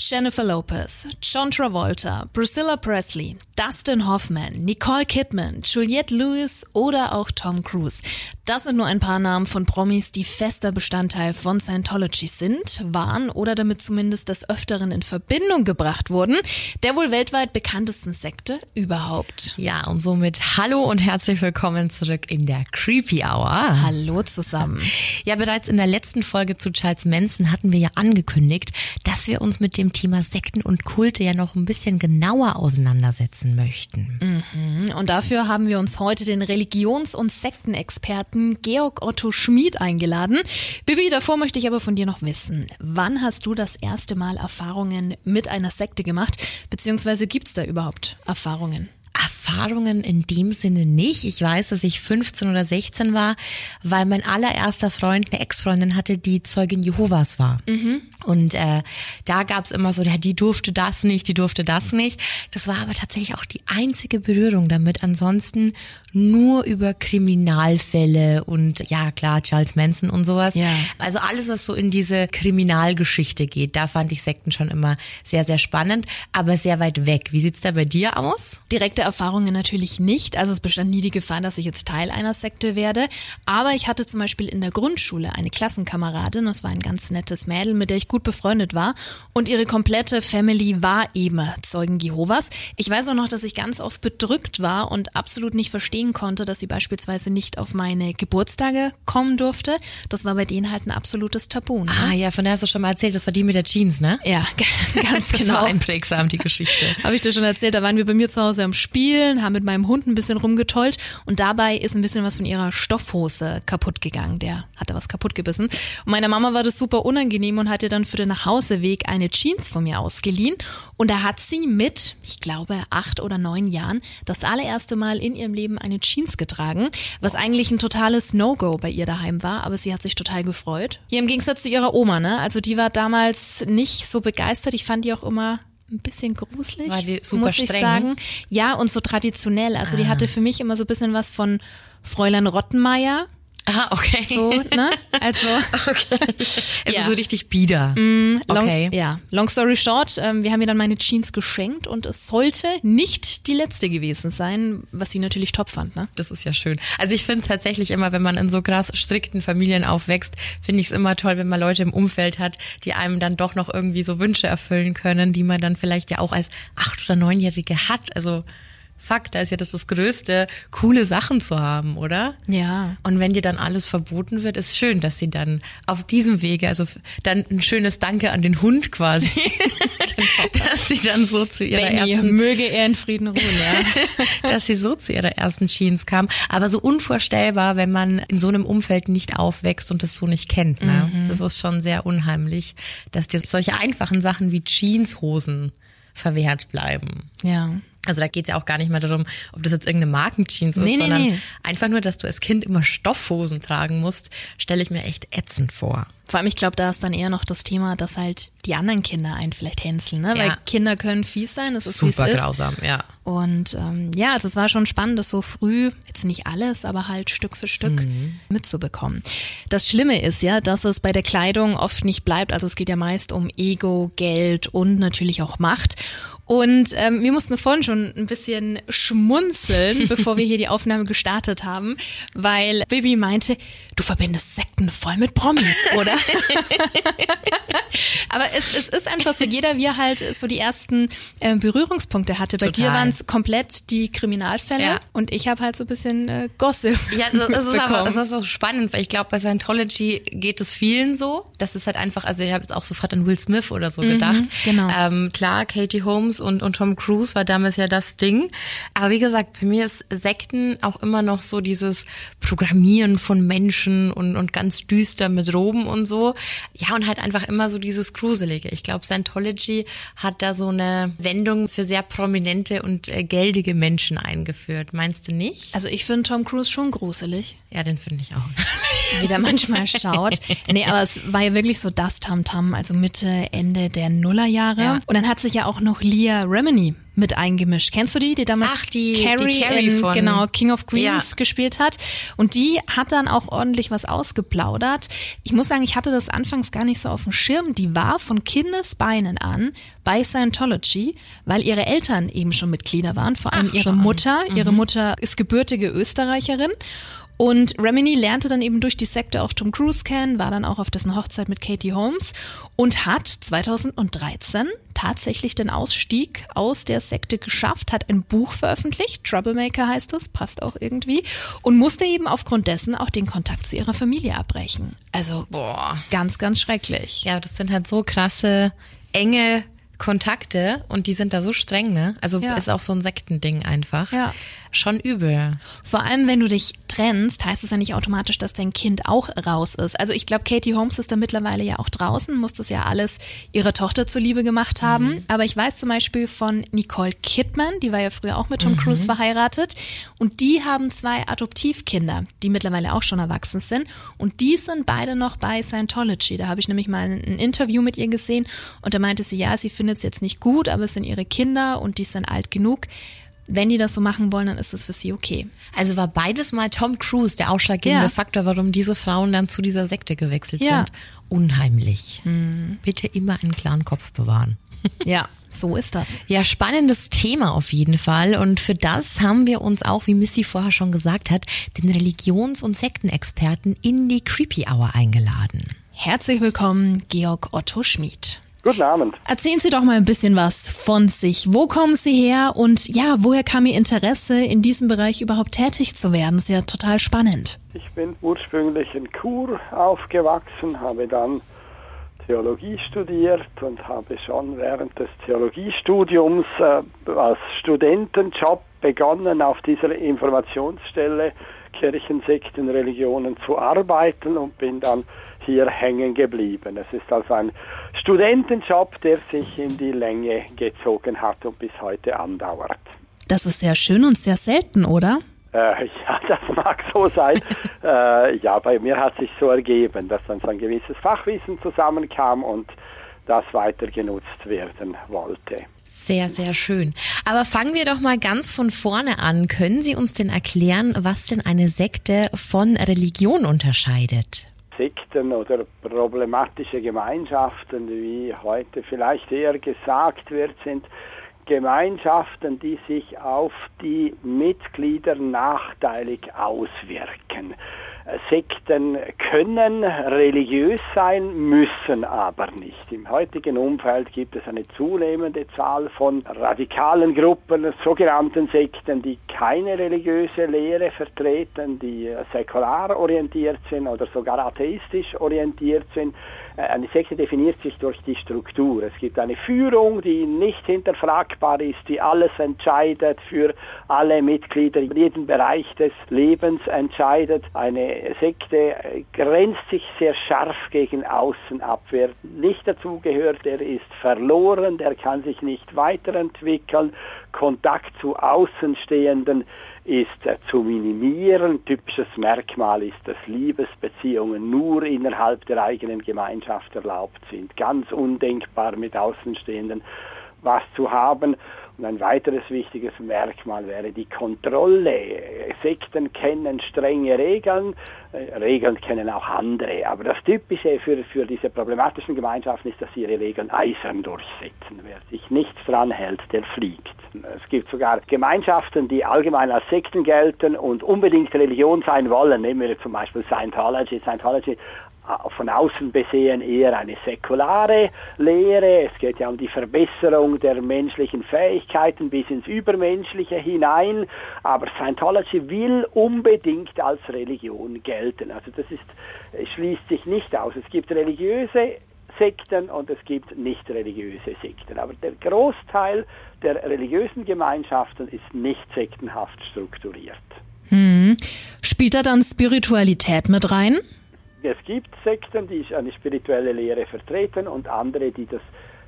Jennifer Lopez, John Travolta, Priscilla Presley, Dustin Hoffman, Nicole Kidman, Juliette Lewis oder auch Tom Cruise. Das sind nur ein paar Namen von Promis, die fester Bestandteil von Scientology sind, waren oder damit zumindest des Öfteren in Verbindung gebracht wurden. Der wohl weltweit bekanntesten Sekte überhaupt. Ja, und somit hallo und herzlich willkommen zurück in der Creepy Hour. Hallo zusammen. Ja, bereits in der letzten Folge zu Charles Manson hatten wir ja angekündigt, dass wir uns mit dem Thema Sekten und Kulte ja noch ein bisschen genauer auseinandersetzen möchten. Mhm. Und dafür haben wir uns heute den Religions- und Sektenexperten Georg Otto Schmid eingeladen. Bibi, davor möchte ich aber von dir noch wissen, wann hast du das erste Mal Erfahrungen mit einer Sekte gemacht? Beziehungsweise gibt es da überhaupt Erfahrungen? Erfahrungen in dem Sinne nicht. Ich weiß, dass ich 15 oder 16 war, weil mein allererster Freund eine Ex-Freundin hatte, die Zeugin Jehovas war. Mhm. Und äh, da gab's immer so, ja, die durfte das nicht, die durfte das nicht. Das war aber tatsächlich auch die einzige Berührung damit. Ansonsten nur über Kriminalfälle und ja klar, Charles Manson und sowas. Ja. Also alles, was so in diese Kriminalgeschichte geht, da fand ich Sekten schon immer sehr, sehr spannend, aber sehr weit weg. Wie sieht's da bei dir aus? Direkte Erfahrungen natürlich nicht. Also es bestand nie die Gefahr, dass ich jetzt Teil einer Sekte werde. Aber ich hatte zum Beispiel in der Grundschule eine Klassenkameradin, das war ein ganz nettes Mädel, mit der ich gut befreundet war. Und ihre komplette Family war eben Zeugen Jehovas. Ich weiß auch noch, dass ich ganz oft bedrückt war und absolut nicht verstehen konnte, dass sie beispielsweise nicht auf meine Geburtstage kommen durfte. Das war bei denen halt ein absolutes Tabu. Ne? Ah ja, von der hast du schon mal erzählt, das war die mit der Jeans, ne? Ja, ganz Das genau. war einprägsam, die Geschichte. Habe ich dir schon erzählt, da waren wir bei mir zu Hause am Spielen, haben mit meinem Hund ein bisschen rumgetollt und dabei ist ein bisschen was von ihrer Stoffhose kaputt gegangen. Der hatte was kaputt gebissen. Und meiner Mama war das super unangenehm und hat ihr dann für den Nachhauseweg eine Jeans von mir ausgeliehen. Und da hat sie mit, ich glaube, acht oder neun Jahren das allererste Mal in ihrem Leben eine Jeans getragen, was eigentlich ein totales No-Go bei ihr daheim war, aber sie hat sich total gefreut. Hier im Gegensatz zu ihrer Oma, ne? Also die war damals nicht so begeistert. Ich fand die auch immer ein bisschen gruselig, War die super muss ich streng? sagen. Ja, und so traditionell. Also die hatte für mich immer so ein bisschen was von Fräulein Rottenmeier. Ah, okay. So, ne? Also Okay. Es Ja. ist so richtig bieder. long, okay. ja, long story short, ähm, wir haben ihr dann meine Jeans geschenkt und es sollte nicht die letzte gewesen sein, was sie natürlich top fand, ne? Das ist ja schön. Also ich finde tatsächlich immer, wenn man in so krass strikten Familien aufwächst, finde ich es immer toll, wenn man Leute im Umfeld hat, die einem dann doch noch irgendwie so Wünsche erfüllen können, die man dann vielleicht ja auch als acht- oder neunjährige hat. Also Fakt, da ist ja das das Größte, coole Sachen zu haben, oder? Ja. Und wenn dir dann alles verboten wird, ist schön, dass sie dann auf diesem Wege, also dann ein schönes Danke an den Hund quasi, dass sie dann so zu ihrer Benny, ersten möge er in Frieden ruhen, ja. dass sie so zu ihrer ersten Jeans kam. Aber so unvorstellbar, wenn man in so einem Umfeld nicht aufwächst und das so nicht kennt. Ne? Das ist schon sehr unheimlich, dass dir solche einfachen Sachen wie Jeanshosen verwehrt bleiben. ja. Also da geht's ja auch gar nicht mehr darum, ob das jetzt irgendeine Markenjeans ist, Nee, nee, sondern nee. einfach nur, dass du als Kind immer Stoffhosen tragen musst, stelle ich mir echt ätzend vor. Vor allem, ich glaube, da ist dann eher noch das Thema, dass halt die anderen Kinder einen vielleicht hänseln, ne? Weil Ja. Kinder können fies sein, das ist Super ist. grausam, ja. Und ähm, ja, also es war schon spannend, das so früh, jetzt nicht alles, aber halt Stück für Stück Mhm. mitzubekommen. Das Schlimme ist ja, dass es bei der Kleidung oft nicht bleibt. Also es geht ja meist um Ego, Geld und natürlich auch Macht. Und ähm, wir mussten vorhin schon ein bisschen schmunzeln, bevor wir hier die Aufnahme gestartet haben, weil Bibi meinte, du verbindest Sekten voll mit Promis, oder? Aber es, es ist einfach so, jeder wie er halt so die ersten äh, Berührungspunkte hatte. Bei dir Total. waren es komplett die Kriminalfälle Ja. und ich habe halt so ein bisschen äh, Gossip Ja, das das ist aber das ist so spannend, weil ich glaube, bei Scientology geht es vielen so. Das ist halt einfach, also ich habe jetzt auch sofort an Will Smith oder so gedacht. genau. Ähm, klar, Katie Holmes und, und Tom Cruise war damals ja das Ding. Aber wie gesagt, für mich ist Sekten auch immer noch so dieses Programmieren von Menschen und, und ganz düster mit Roben und so. Ja, und halt einfach immer so dieses Gruselige. Ich glaube, Scientology hat da so eine Wendung für sehr prominente und äh, geldige Menschen eingeführt. Meinst du nicht? Also ich finde Tom Cruise schon gruselig, Ja, den finde ich auch. wie der manchmal schaut. Nee, aber es war ja wirklich so das Tamtam, also Mitte, Ende der Nullerjahre. Ja. Und dann hat sich ja auch noch Liam Leah Remini mit eingemischt. Kennst du die, die damals Ach, die- Carrie, die Carrie in, von- genau, King of Queens Ja. gespielt hat? Und die hat dann auch ordentlich was ausgeplaudert. Ich muss sagen, ich hatte das anfangs gar nicht so auf dem Schirm. Die war von Kindesbeinen an bei Scientology, weil ihre Eltern eben schon Mitglieder waren, vor allem Ach, ihre. Mutter. Ihre Mutter ist gebürtige Österreicherin. Und Remini lernte dann eben durch die Sekte auch Tom Cruise kennen, war dann auch auf dessen Hochzeit mit Katie Holmes und hat 2013 tatsächlich den Ausstieg aus der Sekte geschafft, hat ein Buch veröffentlicht, Troublemaker heißt es, passt auch irgendwie, und musste eben aufgrund dessen auch den Kontakt zu ihrer Familie abbrechen. Also Boah. ganz, ganz schrecklich. Ja, das sind halt so krasse, enge Kontakte und die sind da so streng, ne? Also Ja. ist auch so ein Sektending einfach. Ja. Schon übel. Vor allem, wenn du dich trennst, heißt es ja nicht automatisch, dass dein Kind auch raus ist. Also ich glaube, Katie Holmes ist da mittlerweile ja auch draußen, muss das ja alles ihrer Tochter zuliebe gemacht haben. Aber ich weiß zum Beispiel von Nicole Kidman, die war ja früher auch mit Tom Cruise verheiratet. Und die haben zwei Adoptivkinder, die mittlerweile auch schon erwachsen sind. Und die sind beide noch bei Scientology. Da habe ich nämlich mal ein Interview mit ihr gesehen und da meinte sie, ja, sie findet es jetzt nicht gut, aber es sind ihre Kinder und die sind alt genug. Wenn die das so machen wollen, dann ist es für sie okay. Also war beides mal Tom Cruise der ausschlaggebende Ja. Faktor, warum diese Frauen dann zu dieser Sekte gewechselt Ja. sind. Unheimlich. Bitte immer einen klaren Kopf bewahren. Ja, so ist das. Ja, spannendes Thema auf jeden Fall. Und für das haben wir uns auch, wie Missy vorher schon gesagt hat, den Religions- und Sektenexperten in die Creepy Hour eingeladen. Herzlich willkommen, Georg Otto Schmid. Guten Abend. Erzählen Sie doch mal ein bisschen was von sich. Wo kommen Sie her und ja, woher kam Ihr Interesse, in diesem Bereich überhaupt tätig zu werden? Das ist ja total spannend. Ich bin ursprünglich in Chur aufgewachsen, habe dann Theologie studiert und habe schon während des Theologiestudiums äh, als Studentenjob begonnen, auf dieser Informationsstelle Kirchensekten, Religionen zu arbeiten und bin dann hier hängen geblieben. Es ist also ein Studentenjob, der sich in die Länge gezogen hat und bis heute andauert. Das ist sehr schön und sehr selten, oder? Äh, ja, das mag so sein. äh, ja, bei mir hat sich so ergeben, dass dann so ein gewisses Fachwissen zusammenkam und das weiter genutzt werden wollte. Sehr, sehr schön. Aber fangen wir doch mal ganz von vorne an. Können Sie uns denn erklären, was denn eine Sekte von Religion unterscheidet? Sekten oder problematische Gemeinschaften, wie heute vielleicht eher gesagt wird, sind Gemeinschaften, die sich auf die Mitglieder nachteilig auswirken. Sekten können religiös sein, müssen aber nicht. Im heutigen Umfeld gibt es eine zunehmende Zahl von radikalen Gruppen, sogenannten Sekten, die keine religiöse Lehre vertreten, die säkular orientiert sind oder sogar atheistisch orientiert sind. Äh, Eine Sekte definiert sich durch die Struktur. Es gibt eine Führung, die nicht hinterfragbar ist, die alles entscheidet für alle Mitglieder, in jedem Bereich des Lebens entscheidet. Eine Sekte äh, grenzt sich sehr scharf gegen außen ab. Wer nicht dazugehört, der ist verloren, der kann sich nicht weiterentwickeln. Kontakt zu Außenstehenden ist äh, zu minimieren. Typisches Merkmal ist, dass Liebesbeziehungen nur innerhalb der eigenen Gemeinschaft erlaubt sind. Ganz undenkbar mit Außenstehenden was zu haben. Und ein weiteres wichtiges Merkmal wäre die Kontrolle. Sekten kennen strenge Regeln, Regeln kennen auch andere. Aber das Typische für, für diese problematischen Gemeinschaften ist, dass sie ihre Regeln eisern durchsetzen. Wer sich nichts dran hält, der fliegt. Es gibt sogar Gemeinschaften, die allgemein als Sekten gelten und unbedingt Religion sein wollen. Nehmen wir zum Beispiel Scientology. Scientology von außen besehen eher eine säkulare Lehre. Es geht ja um die Verbesserung der menschlichen Fähigkeiten bis ins Übermenschliche hinein. Aber Scientology will unbedingt als Religion gelten. Also das ist, schließt sich nicht aus. Es gibt religiöse Sekten und es gibt nicht religiöse Sekten. Aber der Großteil der religiösen Gemeinschaften ist nicht sektenhaft strukturiert. Hm. Spielt da dann Spiritualität mit rein? Es gibt Sekten, die eine spirituelle Lehre vertreten und andere, die das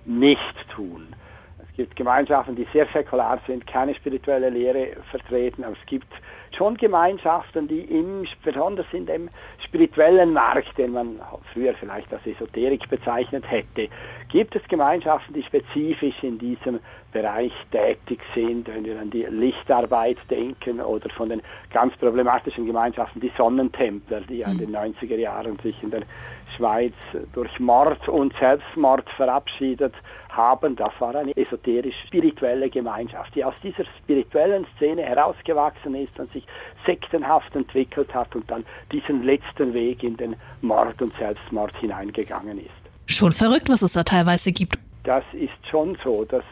nicht tun. Es gibt Gemeinschaften, die sehr säkular sind, keine spirituelle Lehre vertreten, aber es gibt schon Gemeinschaften, die im, besonders in dem spirituellen Markt, den man früher vielleicht als Esoterik bezeichnet hätte, gibt es Gemeinschaften, die spezifisch in diesem Bereich tätig sind, wenn wir an die Lichtarbeit denken oder von den ganz problematischen Gemeinschaften, die Sonnentempler, die in den 90er Jahren sich in der Schweiz durch Mord und Selbstmord verabschiedet haben. Das war eine esoterisch-spirituelle Gemeinschaft, die aus dieser spirituellen Szene herausgewachsen ist und sich sektenhaft entwickelt hat und dann diesen letzten Weg in den Mord und Selbstmord hineingegangen ist. Schon verrückt, was es da teilweise gibt. Das ist schon so. Dass,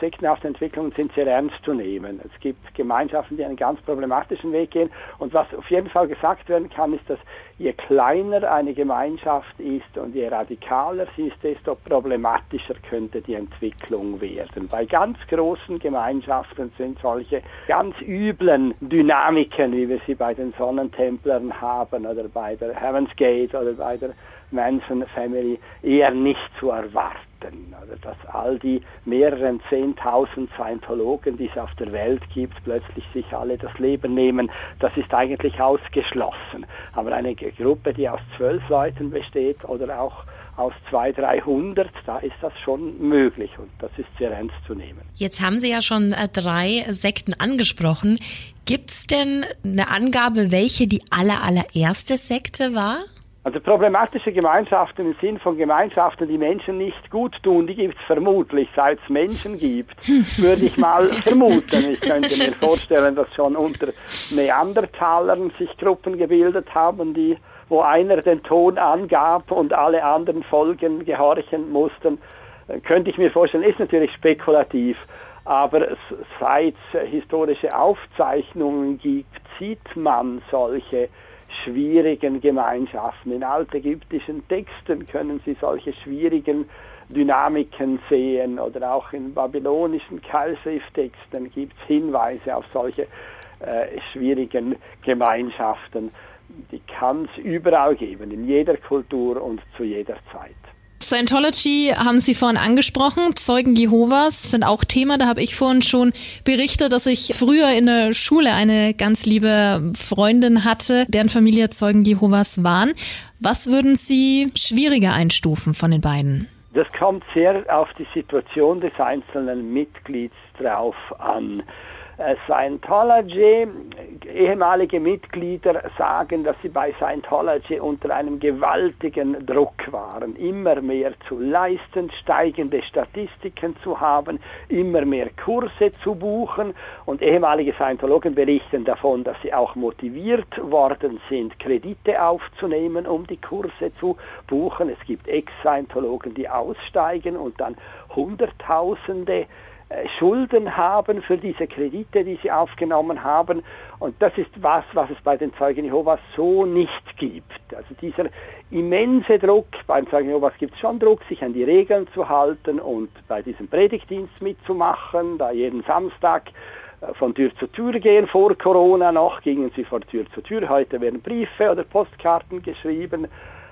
sektenhafte Entwicklungen sind sehr ernst zu nehmen. Es gibt Gemeinschaften, die einen ganz problematischen Weg gehen. Und was auf jeden Fall gesagt werden kann, ist, dass je kleiner eine Gemeinschaft ist und je radikaler sie ist, desto problematischer könnte die Entwicklung werden. Bei ganz großen Gemeinschaften sind solche ganz üblen Dynamiken, wie wir sie bei den Sonnentemplern haben oder bei der Heaven's Gate oder bei der Manson Family, eher nicht zu erwarten. Also dass all die mehreren Zehntausend Scientologen, die es auf der Welt gibt, plötzlich sich alle das Leben nehmen, das ist eigentlich ausgeschlossen. Aber eine Gruppe, die aus zwölf Leuten besteht oder auch aus 200, 300, da ist das schon möglich und das ist sehr ernst zu nehmen. Jetzt haben Sie ja schon äh, drei Sekten angesprochen. Gibt es denn eine Angabe, welche die aller, allererste Sekte war? Also problematische Gemeinschaften im Sinn von Gemeinschaften, die Menschen nicht gut tun, die gibt es vermutlich, seit es Menschen gibt, würde ich mal vermuten. Ich könnte mir vorstellen, dass schon unter Neandertalern sich Gruppen gebildet haben, die, wo einer den Ton angab und alle anderen Folgen gehorchen mussten. Könnte ich mir vorstellen, ist natürlich spekulativ, aber seit es historische Aufzeichnungen gibt, sieht man solche schwierigen Gemeinschaften. In altägyptischen Texten können Sie solche schwierigen Dynamiken sehen oder auch in babylonischen Keilschrifttexten gibt es Hinweise auf solche äh, schwierigen Gemeinschaften. Die kann es überall geben, in jeder Kultur und zu jeder Zeit. Scientology haben Sie vorhin angesprochen. Zeugen Jehovas sind auch Thema. Da habe ich vorhin schon berichtet, dass ich früher in der Schule eine ganz liebe Freundin hatte, deren Familie Zeugen Jehovas waren. Was würden Sie schwieriger einstufen von den beiden? Das kommt sehr auf die Situation des einzelnen Mitglieds drauf an. Äh, Scientology, ehemalige Mitglieder sagen, dass sie bei Scientology unter einem gewaltigen Druck waren, immer mehr zu leisten, steigende Statistiken zu haben, immer mehr Kurse zu buchen und ehemalige Scientologen berichten davon, dass sie auch motiviert worden sind, Kredite aufzunehmen, um die Kurse zu buchen. Es gibt Ex-Scientologen, die aussteigen und dann Hunderttausende Schulden haben für diese Kredite, die sie aufgenommen haben. Und das ist was, was es bei den Zeugen Jehovas so nicht gibt. Also dieser immense Druck, bei den Zeugen Jehovas gibt es schon Druck, sich an die Regeln zu halten und bei diesem Predigtdienst mitzumachen, da jeden Samstag äh, von Tür zu Tür gehen. Vor Corona noch gingen sie von Tür zu Tür. Heute werden Briefe oder Postkarten geschrieben.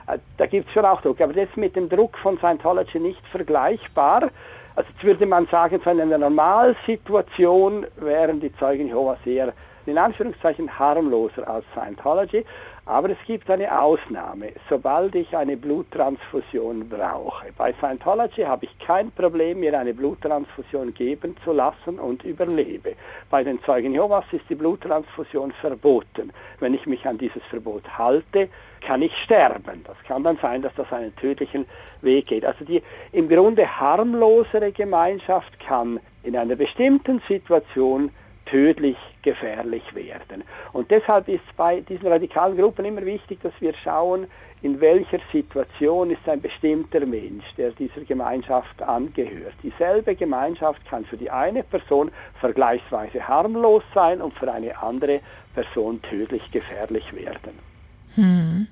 Äh, da gibt es schon auch Druck. Aber das ist mit dem Druck von Scientology nicht vergleichbar. Also jetzt würde man sagen, in einer Normalsituation wären die Zeugen Jehovas eher in Anführungszeichen harmloser als Scientology. Aber es gibt eine Ausnahme. Sobald ich eine Bluttransfusion brauche. Bei Scientology habe ich kein Problem, mir eine Bluttransfusion geben zu lassen und überlebe. Bei den Zeugen Jehovas ist die Bluttransfusion verboten. Wenn ich mich an dieses Verbot halte, kann ich sterben. Das kann dann sein, dass das einen tödlichen Weg geht. Also die im Grunde harmlosere Gemeinschaft kann in einer bestimmten Situation tödlich gefährlich werden. Und deshalb ist bei diesen radikalen Gruppen immer wichtig, dass wir schauen, in welcher Situation ist ein bestimmter Mensch, der dieser Gemeinschaft angehört. Dieselbe Gemeinschaft kann für die eine Person vergleichsweise harmlos sein und für eine andere Person tödlich gefährlich werden. Hm.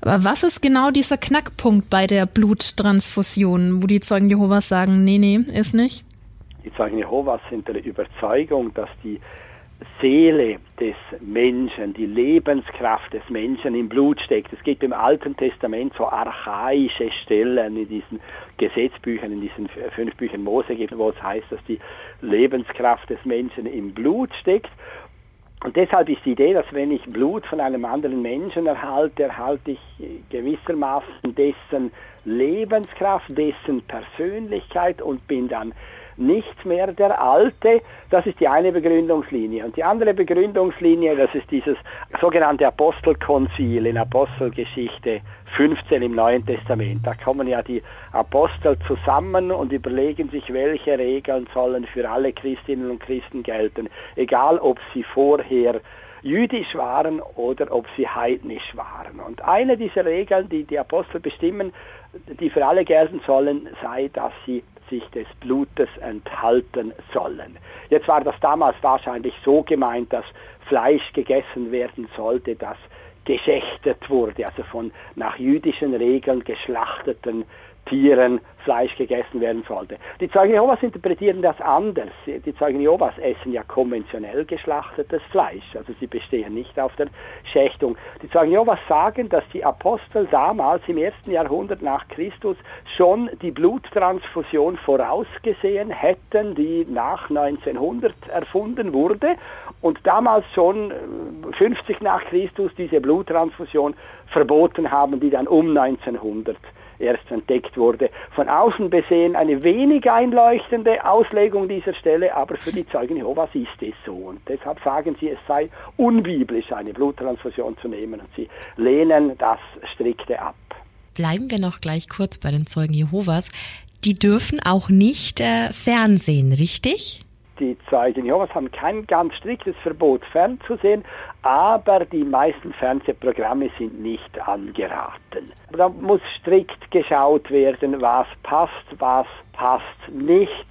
Aber was ist genau dieser Knackpunkt bei der Bluttransfusion, wo die Zeugen Jehovas sagen, nee, nee, ist nicht? Die Zeugen Jehovas sind der Überzeugung, dass die Seele des Menschen, die Lebenskraft des Menschen im Blut steckt. Es gibt im Alten Testament so archaische Stellen in diesen Gesetzbüchern, in diesen fünf Büchern Mose wo es heißt, dass die Lebenskraft des Menschen im Blut steckt. Und deshalb ist die Idee, dass wenn ich Blut von einem anderen Menschen erhalte, erhalte ich gewissermaßen dessen Lebenskraft, dessen Persönlichkeit und bin dann nicht mehr der Alte. Das ist die eine Begründungslinie. Und die andere Begründungslinie, das ist dieses sogenannte Apostelkonzil in Apostelgeschichte 15 im Neuen Testament. Da kommen ja die Apostel zusammen und überlegen sich, welche Regeln sollen für alle Christinnen und Christen gelten, egal ob sie vorher jüdisch waren oder ob sie heidnisch waren. Und eine dieser Regeln, die die Apostel bestimmen, die für alle gelten sollen, sei, dass sie sich des Blutes enthalten sollen. Jetzt war das damals wahrscheinlich so gemeint, dass Fleisch gegessen werden sollte, das geschächtet wurde, also von nach jüdischen Regeln geschlachteten Tieren Fleisch gegessen werden sollte. Die Zeugen Jehovas interpretieren das anders. Die Zeugen Jehovas essen ja konventionell geschlachtetes Fleisch, also sie bestehen nicht auf der Schächtung. Die Zeugen Jehovas sagen, dass die Apostel damals im ersten Jahrhundert nach Christus schon die Bluttransfusion vorausgesehen hätten, die nach 1900 erfunden wurde und damals schon 50 äh, nach Christus diese Bluttransfusion verboten haben, die dann um 1900 erst entdeckt wurde. Von außen besehen eine wenig einleuchtende Auslegung dieser Stelle, aber für die Zeugen Jehovas ist es so. Und deshalb sagen sie, es sei unbiblisch, eine Bluttransfusion zu nehmen. Und sie lehnen das strikte ab. Bleiben wir noch gleich kurz bei den Zeugen Jehovas. Die dürfen auch nicht äh, Fernsehen, richtig? die Zeugen Jehovas haben kein ganz striktes Verbot fernzusehen, aber die meisten Fernsehprogramme sind nicht angeraten. Da muss strikt geschaut werden, was passt, was passt nicht.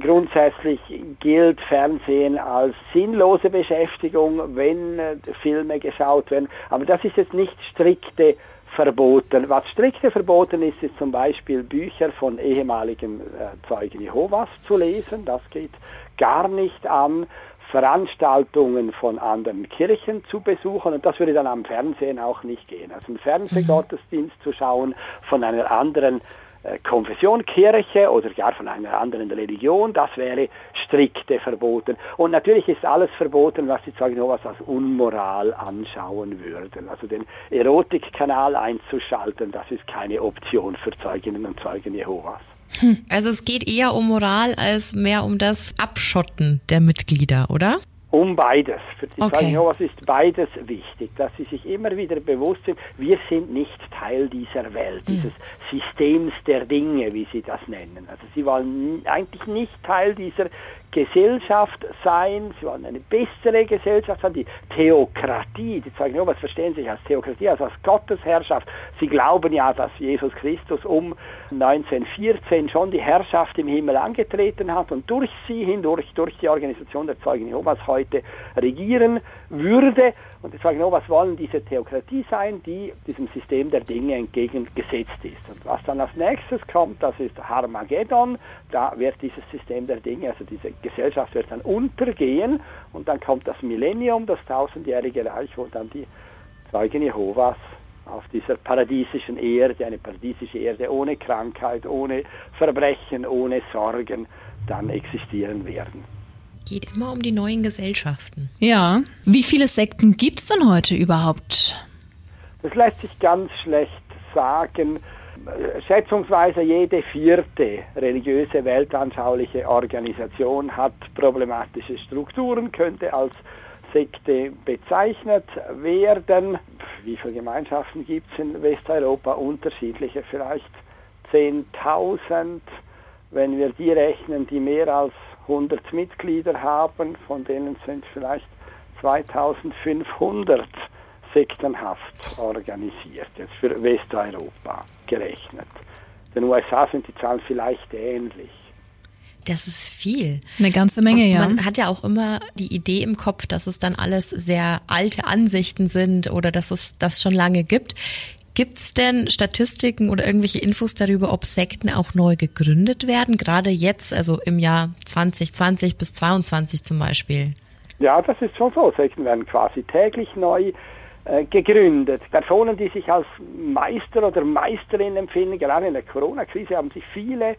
Grundsätzlich gilt Fernsehen als sinnlose Beschäftigung, wenn äh, Filme geschaut werden. Aber das ist jetzt nicht strikte verboten. Was strikte verboten ist, ist zum Beispiel Bücher von ehemaligen äh, Zeugen Jehovas zu lesen. Das geht gar nicht an, Veranstaltungen von anderen Kirchen zu besuchen und das würde dann am Fernsehen auch nicht gehen. Also einen Fernsehgottesdienst zu schauen von einer anderen äh, Konfession, Kirche oder gar von einer anderen Religion, das wäre strikte verboten. Und natürlich ist alles verboten, was die Zeugen Jehovas als Unmoral anschauen würden. Also den Erotikkanal einzuschalten, das ist keine Option für Zeuginnen und Zeugen Jehovas. Hm. Also es geht eher um Moral als mehr um das Abschotten der Mitglieder, oder? Um beides. Für die okay. Jehovas ist beides wichtig, dass sie sich immer wieder bewusst sind, wir sind nicht Teil dieser Welt, mhm. dieses Systems der Dinge, wie sie das nennen. Also sie wollen eigentlich nicht Teil dieser Gesellschaft sein, sie wollen eine bessere Gesellschaft sein, die Theokratie, die zeigen, oh, was verstehen Sie als Theokratie, also als Gottesherrschaft. Sie glauben ja, dass Jesus Christus um 1914 schon die Herrschaft im Himmel angetreten hat und durch sie hindurch, durch die Organisation der Zeugen Jehovas heute regieren würde. Und die sagen, oh, was wollen diese Theokratie sein, die diesem System der Dinge entgegengesetzt ist. Und was dann als nächstes kommt, das ist Harmageddon. Da wird dieses System der Dinge, also diese Gesellschaft wird dann untergehen. Und dann kommt das Millennium, das tausendjährige Reich, wo dann die Zeugen Jehovas auf dieser paradiesischen Erde, eine paradiesische Erde ohne Krankheit, ohne Verbrechen, ohne Sorgen, dann existieren werden geht immer um die neuen Gesellschaften. Ja. Wie viele Sekten gibt es denn heute überhaupt? Das lässt sich ganz schlecht sagen. Schätzungsweise jede vierte religiöse weltanschauliche Organisation hat problematische Strukturen, könnte als Sekte bezeichnet werden. Wie viele Gemeinschaften gibt es in Westeuropa? Unterschiedliche, vielleicht 10.000. Wenn wir die rechnen, die mehr als 100 Mitglieder haben, von denen sind vielleicht 2500 sektenhaft organisiert, jetzt für Westeuropa gerechnet. In den USA sind die Zahlen vielleicht ähnlich. Das ist viel. Eine ganze Menge, ja. Man hat ja auch immer die Idee im Kopf, dass es dann alles sehr alte Ansichten sind oder dass es das schon lange gibt. Gibt es denn Statistiken oder irgendwelche Infos darüber, ob Sekten auch neu gegründet werden? Gerade jetzt, also im Jahr 2020 bis 2022 zum Beispiel. Ja, das ist schon so. Sekten werden quasi täglich neu äh, gegründet. Personen, die sich als Meister oder Meisterin empfinden, gerade in der Corona-Krise haben sich viele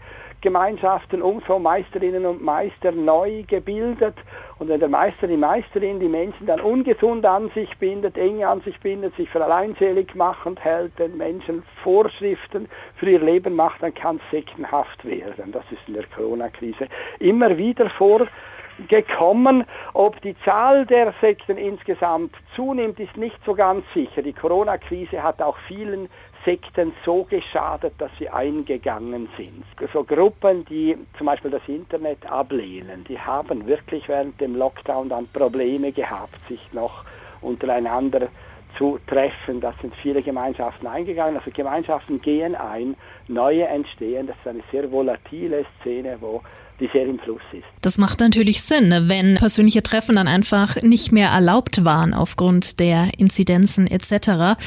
Gemeinschaften umso Meisterinnen und Meister neu gebildet. Und wenn der Meister, die Meisterin die Menschen dann ungesund an sich bindet, eng an sich bindet, sich für alleinselig machend hält, den Menschen Vorschriften für ihr Leben macht, dann kann es sektenhaft werden. Das ist in der Corona-Krise immer wieder vorgekommen. Ob die Zahl der Sekten insgesamt zunimmt, ist nicht so ganz sicher. Die Corona-Krise hat auch vielen Sekten so geschadet, dass sie eingegangen sind. So Gruppen, die zum Beispiel das Internet ablehnen, die haben wirklich während dem Lockdown dann Probleme gehabt, sich noch untereinander zu treffen. Das sind viele Gemeinschaften eingegangen. Also Gemeinschaften gehen ein, neue entstehen. Das ist eine sehr volatile Szene, wo die sehr im Fluss ist. Das macht natürlich Sinn, wenn persönliche Treffen dann einfach nicht mehr erlaubt waren aufgrund der Inzidenzen etc.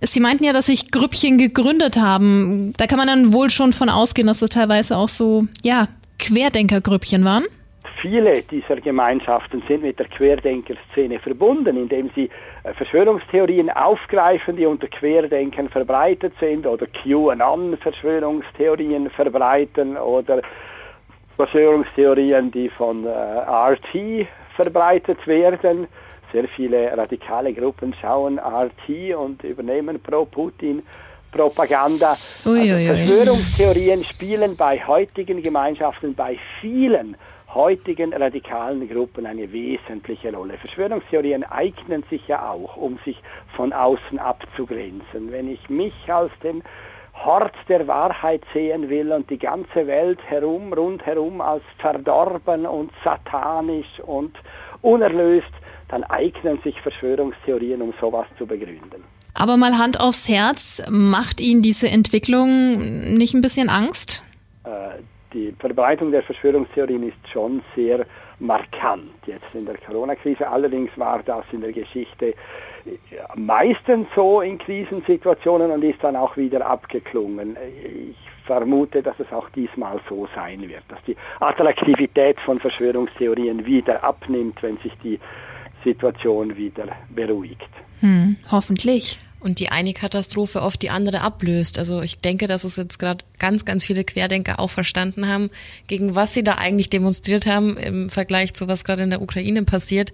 Sie meinten ja, dass sich Grüppchen gegründet haben. Da kann man dann wohl schon von ausgehen, dass es teilweise auch so, ja, Querdenkergrüppchen waren. Viele dieser Gemeinschaften sind mit der Querdenkerszene verbunden, indem sie äh, Verschwörungstheorien aufgreifen, die unter Querdenken verbreitet sind, oder QAnon-Verschwörungstheorien verbreiten, oder Verschwörungstheorien, die von äh, RT verbreitet werden. Sehr viele radikale Gruppen schauen RT und übernehmen pro Putin Propaganda. Also Verschwörungstheorien spielen bei heutigen Gemeinschaften, bei vielen heutigen radikalen Gruppen eine wesentliche Rolle. Verschwörungstheorien eignen sich ja auch, um sich von außen abzugrenzen. Wenn ich mich als den Hort der Wahrheit sehen will und die ganze Welt herum, rundherum als verdorben und satanisch und unerlöst, dann eignen sich Verschwörungstheorien, um sowas zu begründen. Aber mal Hand aufs Herz, macht Ihnen diese Entwicklung nicht ein bisschen Angst? Äh, die Verbreitung der Verschwörungstheorien ist schon sehr markant jetzt in der Corona-Krise. Allerdings war das in der Geschichte meistens so in Krisensituationen und ist dann auch wieder abgeklungen. Ich vermute, dass es auch diesmal so sein wird, dass die Attraktivität von Verschwörungstheorien wieder abnimmt, wenn sich die Situation wieder beruhigt. Hm, hoffentlich und die eine Katastrophe oft die andere ablöst. Also ich denke, dass es jetzt gerade ganz, ganz viele Querdenker auch verstanden haben, gegen was sie da eigentlich demonstriert haben im Vergleich zu was gerade in der Ukraine passiert.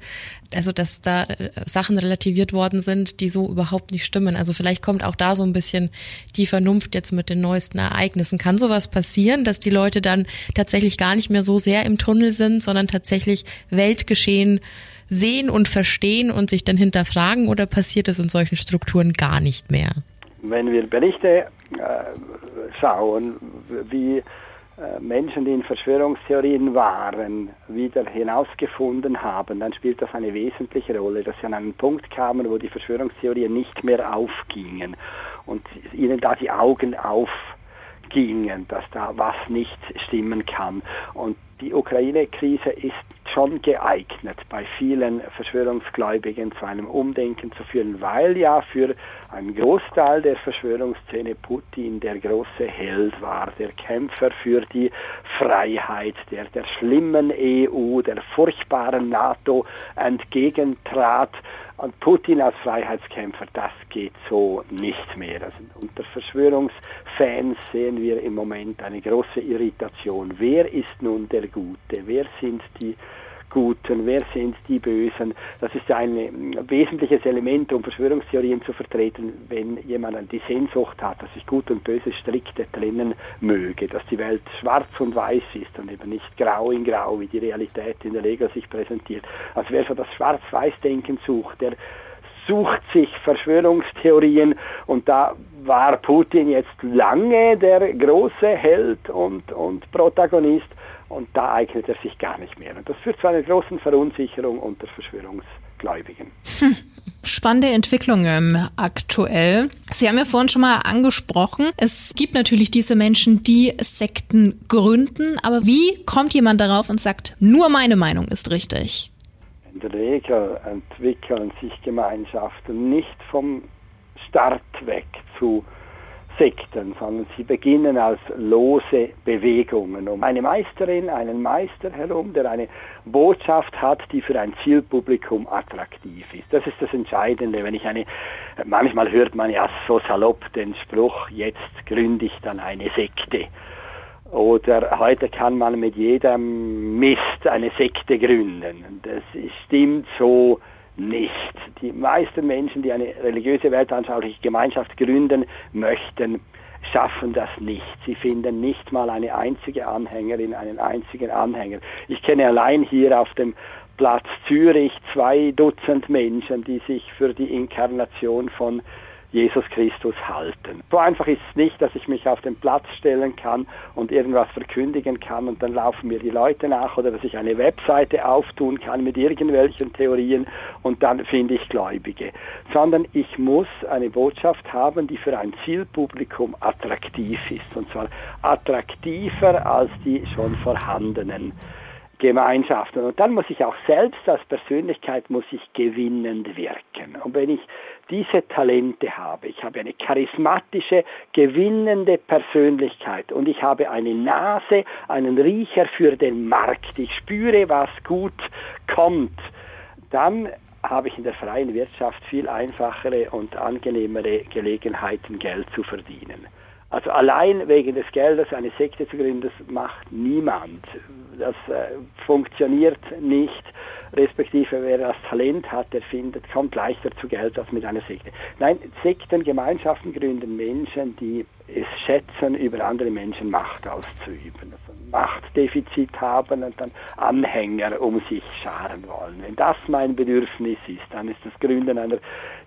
Also dass da äh, Sachen relativiert worden sind, die so überhaupt nicht stimmen. Also vielleicht kommt auch da so ein bisschen die Vernunft jetzt mit den neuesten Ereignissen. Kann sowas passieren, dass die Leute dann tatsächlich gar nicht mehr so sehr im Tunnel sind, sondern tatsächlich Weltgeschehen sehen und verstehen und sich dann hinterfragen oder passiert es in solchen Strukturen gar nicht mehr? Wenn wir Berichte äh, schauen, wie äh, Menschen, die in Verschwörungstheorien waren, wieder hinausgefunden haben, dann spielt das eine wesentliche Rolle, dass sie an einen Punkt kamen, wo die Verschwörungstheorien nicht mehr aufgingen und ihnen da die Augen aufgingen, dass da was nicht stimmen kann. Und die Ukraine-Krise ist schon geeignet, bei vielen Verschwörungsgläubigen zu einem Umdenken zu führen, weil ja für einen Großteil der Verschwörungsszene Putin der große Held war, der Kämpfer für die Freiheit, der der schlimmen EU, der furchtbaren NATO entgegentrat. Und Putin als Freiheitskämpfer, das geht so nicht mehr. Also unter Verschwörungsfans sehen wir im Moment eine große Irritation. Wer ist nun der Gute? Wer sind die Guten, wer sind die Bösen. Das ist ein wesentliches Element, um Verschwörungstheorien zu vertreten, wenn jemand die Sehnsucht hat, dass sich Gut und Böse strikte trennen möge, dass die Welt schwarz und weiß ist und eben nicht grau in grau, wie die Realität in der Regel sich präsentiert. Also wer so das Schwarz-Weiß-Denken sucht, der sucht sich Verschwörungstheorien und da war Putin jetzt lange der große Held und, und Protagonist und da eignet er sich gar nicht mehr. Und das führt zu einer großen Verunsicherung unter Verschwörungsgläubigen. Hm. Spannende Entwicklungen aktuell. Sie haben ja vorhin schon mal angesprochen, es gibt natürlich diese Menschen, die Sekten gründen, aber wie kommt jemand darauf und sagt, nur meine Meinung ist richtig? In der Regel entwickeln sich Gemeinschaften nicht vom Start weg zu Sekten, sondern sie beginnen als lose Bewegungen um eine Meisterin, einen Meister herum, der eine Botschaft hat, die für ein Zielpublikum attraktiv ist. Das ist das Entscheidende, wenn ich eine, manchmal hört man ja so salopp den Spruch, jetzt gründe ich dann eine Sekte. Oder heute kann man mit jedem Mist eine Sekte gründen. Das stimmt so nicht. Die meisten Menschen, die eine religiöse weltanschauliche Gemeinschaft gründen möchten, schaffen das nicht. Sie finden nicht mal eine einzige Anhängerin, einen einzigen Anhänger. Ich kenne allein hier auf dem Platz Zürich zwei Dutzend Menschen, die sich für die Inkarnation von Jesus Christus halten. So einfach ist es nicht, dass ich mich auf den Platz stellen kann und irgendwas verkündigen kann und dann laufen mir die Leute nach oder dass ich eine Webseite auftun kann mit irgendwelchen Theorien und dann finde ich Gläubige. Sondern ich muss eine Botschaft haben, die für ein Zielpublikum attraktiv ist und zwar attraktiver als die schon vorhandenen. Gemeinschaften. Und dann muss ich auch selbst als Persönlichkeit muss ich gewinnend wirken. Und wenn ich diese Talente habe, ich habe eine charismatische, gewinnende Persönlichkeit und ich habe eine Nase, einen Riecher für den Markt, ich spüre, was gut kommt, dann habe ich in der freien Wirtschaft viel einfachere und angenehmere Gelegenheiten, Geld zu verdienen. Also allein wegen des Geldes eine Sekte zu gründen, das macht niemand. Das äh, funktioniert nicht, respektive wer das Talent hat, der findet, kommt leichter zu Geld als mit einer Sekte. Nein, Sekten, Gemeinschaften gründen Menschen, die es schätzen, über andere Menschen Macht auszuüben. Also Machtdefizit haben und dann Anhänger um sich scharen wollen. Wenn das mein Bedürfnis ist, dann ist das Gründen einer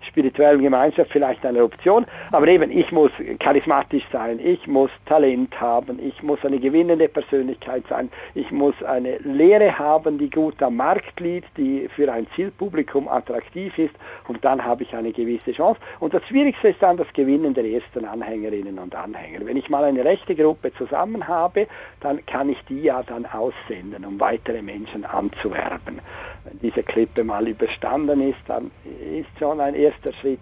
spirituellen Gemeinschaft vielleicht eine Option. Aber eben, ich muss charismatisch sein, ich muss Talent haben, ich muss eine gewinnende Persönlichkeit sein, ich muss eine Lehre haben, die gut am Markt liegt, die für ein Zielpublikum attraktiv ist und dann habe ich eine gewisse Chance. Und das Schwierigste ist dann das Gewinnen der ersten Anhängerinnen und Anhänger. Wenn ich mal eine rechte Gruppe zusammen habe, dann kann ich die ja dann aussenden, um weitere Menschen anzuwerben. Wenn diese Klippe mal überstanden ist, dann ist schon ein erster Schritt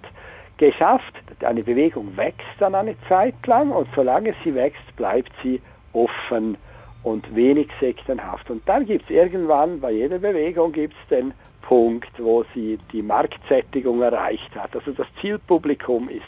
geschafft. Eine Bewegung wächst dann eine Zeit lang und solange sie wächst, bleibt sie offen und wenig sektenhaft. Und dann gibt es irgendwann, bei jeder Bewegung gibt es den Punkt, wo sie die Marktsättigung erreicht hat. Also das Zielpublikum ist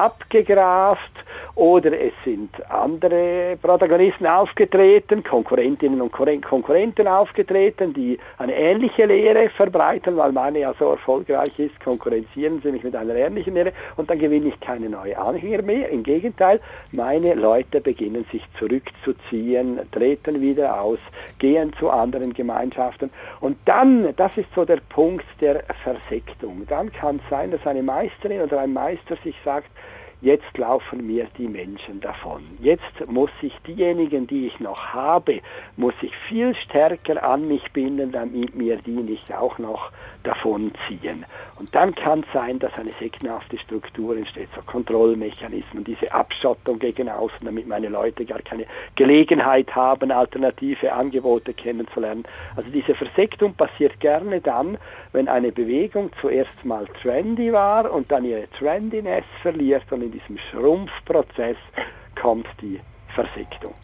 abgegraft oder es sind andere Protagonisten aufgetreten, Konkurrentinnen und Konkurrenten aufgetreten, die eine ähnliche Lehre verbreiten, weil meine ja so erfolgreich ist, konkurrenzieren sie mich mit einer ähnlichen Lehre und dann gewinne ich keine neue Anhänger mehr. Im Gegenteil, meine Leute beginnen sich zurückzuziehen, treten wieder aus, gehen zu anderen Gemeinschaften und dann, das ist so der Punkt der Versektung, dann kann es sein, dass eine Meisterin oder ein Meister sich sagt, jetzt laufen mir die Menschen davon. Jetzt muss ich diejenigen, die ich noch habe, muss ich viel stärker an mich binden, damit mir die nicht auch noch davonziehen. Und dann kann es sein, dass eine sektenhafte Struktur entsteht, so Kontrollmechanismen, diese Abschottung gegen außen, damit meine Leute gar keine Gelegenheit haben, alternative Angebote kennenzulernen. Also diese Versektung passiert gerne dann, wenn eine Bewegung zuerst mal trendy war und dann ihre Trendiness verliert und in diesem Schrumpfprozess kommt die Versektung.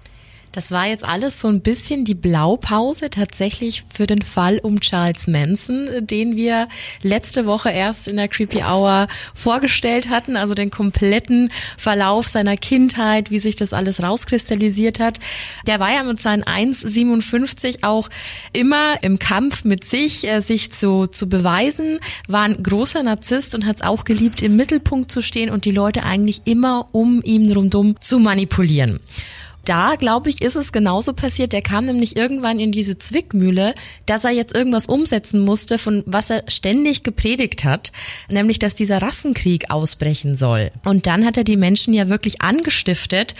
Das war jetzt alles so ein bisschen die Blaupause tatsächlich für den Fall um Charles Manson, den wir letzte Woche erst in der Creepy Hour vorgestellt hatten, also den kompletten Verlauf seiner Kindheit, wie sich das alles rauskristallisiert hat. Der war ja mit seinen 1,57 auch immer im Kampf mit sich, äh, sich zu, zu beweisen, war ein großer Narzisst und hat es auch geliebt, im Mittelpunkt zu stehen und die Leute eigentlich immer um ihn rundum zu manipulieren da, glaube ich, ist es genauso passiert. Der kam nämlich irgendwann in diese Zwickmühle, dass er jetzt irgendwas umsetzen musste, von was er ständig gepredigt hat, nämlich, dass dieser Rassenkrieg ausbrechen soll. Und dann hat er die Menschen ja wirklich angestiftet,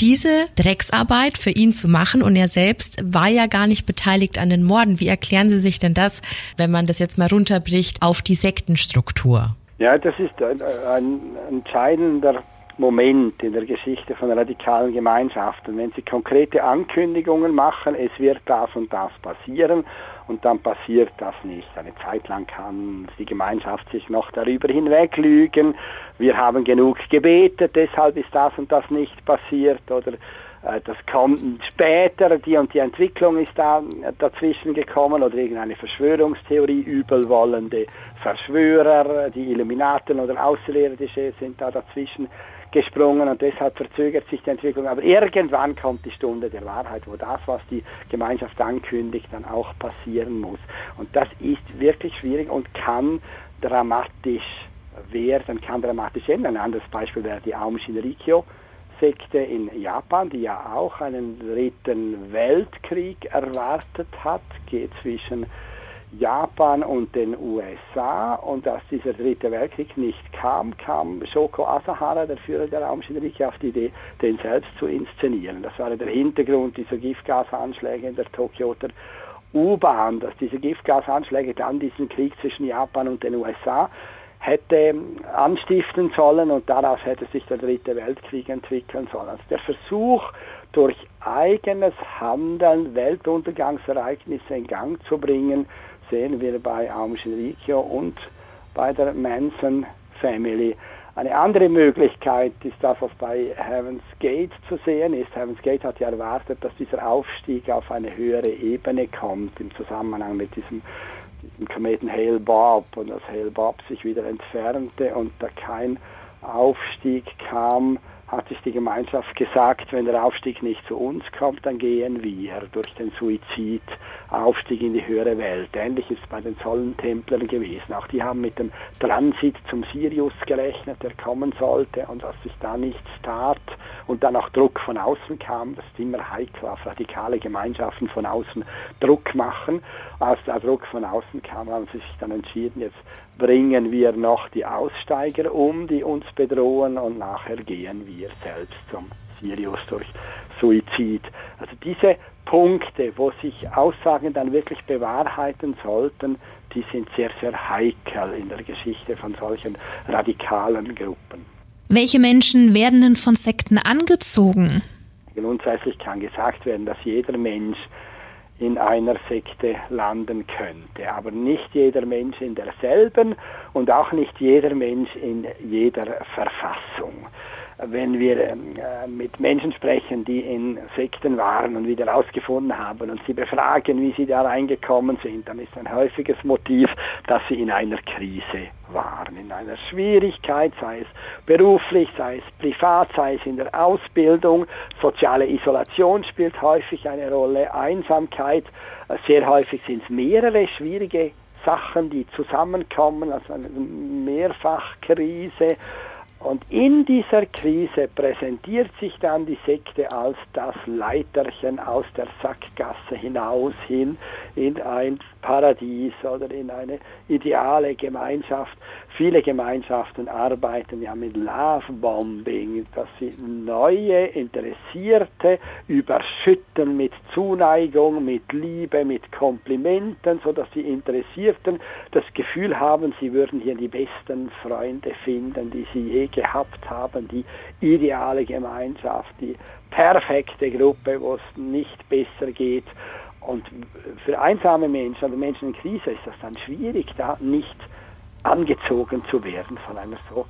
diese Drecksarbeit für ihn zu machen und er selbst war ja gar nicht beteiligt an den Morden. Wie erklären Sie sich denn das, wenn man das jetzt mal runterbricht auf die Sektenstruktur? Ja, das ist ein, ein entscheidender Moment in der Geschichte von radikalen Gemeinschaften. Wenn sie konkrete Ankündigungen machen, es wird das und das passieren und dann passiert das nicht. Eine Zeit lang kann die Gemeinschaft sich noch darüber hinweglügen. Wir haben genug gebetet, deshalb ist das und das nicht passiert oder äh, das kommt später, die und die Entwicklung ist da dazwischen gekommen oder irgendeine Verschwörungstheorie, übelwollende Verschwörer, die Illuminaten oder Außerirdische sind da dazwischen gesprungen und deshalb verzögert sich die Entwicklung. Aber irgendwann kommt die Stunde der Wahrheit, wo das, was die Gemeinschaft ankündigt, dann auch passieren muss. Und das ist wirklich schwierig und kann dramatisch werden, kann dramatisch enden. Ein anderes Beispiel wäre die Aum Shinrikyo. Sekte in Japan, die ja auch einen dritten Weltkrieg erwartet hat, geht zwischen Japan und den USA und als dieser dritte Weltkrieg nicht kam, kam Shoko Asahara, der Führer der Raumschienenriege, auf die Idee, den selbst zu inszenieren. Das war der Hintergrund dieser Giftgasanschläge in der Tokioter U-Bahn, dass diese Giftgasanschläge dann diesen Krieg zwischen Japan und den USA hätte anstiften sollen und daraus hätte sich der dritte Weltkrieg entwickeln sollen. Also der Versuch, durch eigenes Handeln Weltuntergangsereignisse in Gang zu bringen, sehen wir bei Aum Shinrikyo und bei der Manson Family. Eine andere Möglichkeit ist das, was bei Heaven's Gate zu sehen ist. Heaven's Gate hat ja erwartet, dass dieser Aufstieg auf eine höhere Ebene kommt im Zusammenhang mit diesem, diesem Kometen Hale Bob und dass Hale Bob sich wieder entfernte und da kein Aufstieg kam, hat sich die Gemeinschaft gesagt, wenn der Aufstieg nicht zu uns kommt, dann gehen wir durch den Suizid Aufstieg in die höhere Welt. Ähnlich ist es bei den Zollentemplern gewesen. Auch die haben mit dem Transit zum Sirius gerechnet, der kommen sollte und dass sich da nichts tat und dann auch Druck von außen kam, das ist immer heikel, auf radikale Gemeinschaften von außen Druck machen. Als der Druck von außen kam, haben sie sich dann entschieden, jetzt bringen wir noch die Aussteiger um, die uns bedrohen und nachher gehen wir selbst zum Sirius durch Suizid. Also diese Punkte, wo sich Aussagen dann wirklich bewahrheiten sollten, die sind sehr, sehr heikel in der Geschichte von solchen radikalen Gruppen. Welche Menschen werden denn von Sekten angezogen? Grundsätzlich kann gesagt werden, dass jeder Mensch in einer Sekte landen könnte. Aber nicht jeder Mensch in derselben und auch nicht jeder Mensch in jeder Verfassung wenn wir ähm, äh, mit Menschen sprechen, die in Sekten waren und wieder rausgefunden haben und sie befragen, wie sie da reingekommen sind, dann ist ein häufiges Motiv, dass sie in einer Krise waren, in einer Schwierigkeit, sei es beruflich, sei es privat, sei es in der Ausbildung. Soziale Isolation spielt häufig eine Rolle, Einsamkeit, äh, sehr häufig sind es mehrere schwierige Sachen, die zusammenkommen, also eine Mehrfachkrise und in dieser Krise präsentiert sich dann die Sekte als das Leiterchen aus der Sackgasse hinaus hin in ein Paradies oder in eine ideale Gemeinschaft. Viele Gemeinschaften arbeiten ja mit Love Bombing, dass sie neue Interessierte überschütten mit Zuneigung, mit Liebe, mit Komplimenten, so dass die Interessierten das Gefühl haben, sie würden hier die besten Freunde finden, die sie je gehabt haben, die ideale Gemeinschaft, die perfekte Gruppe, wo es nicht besser geht. Und für einsame Menschen oder Menschen in Krise ist das dann schwierig, da nicht angezogen zu werden von einer so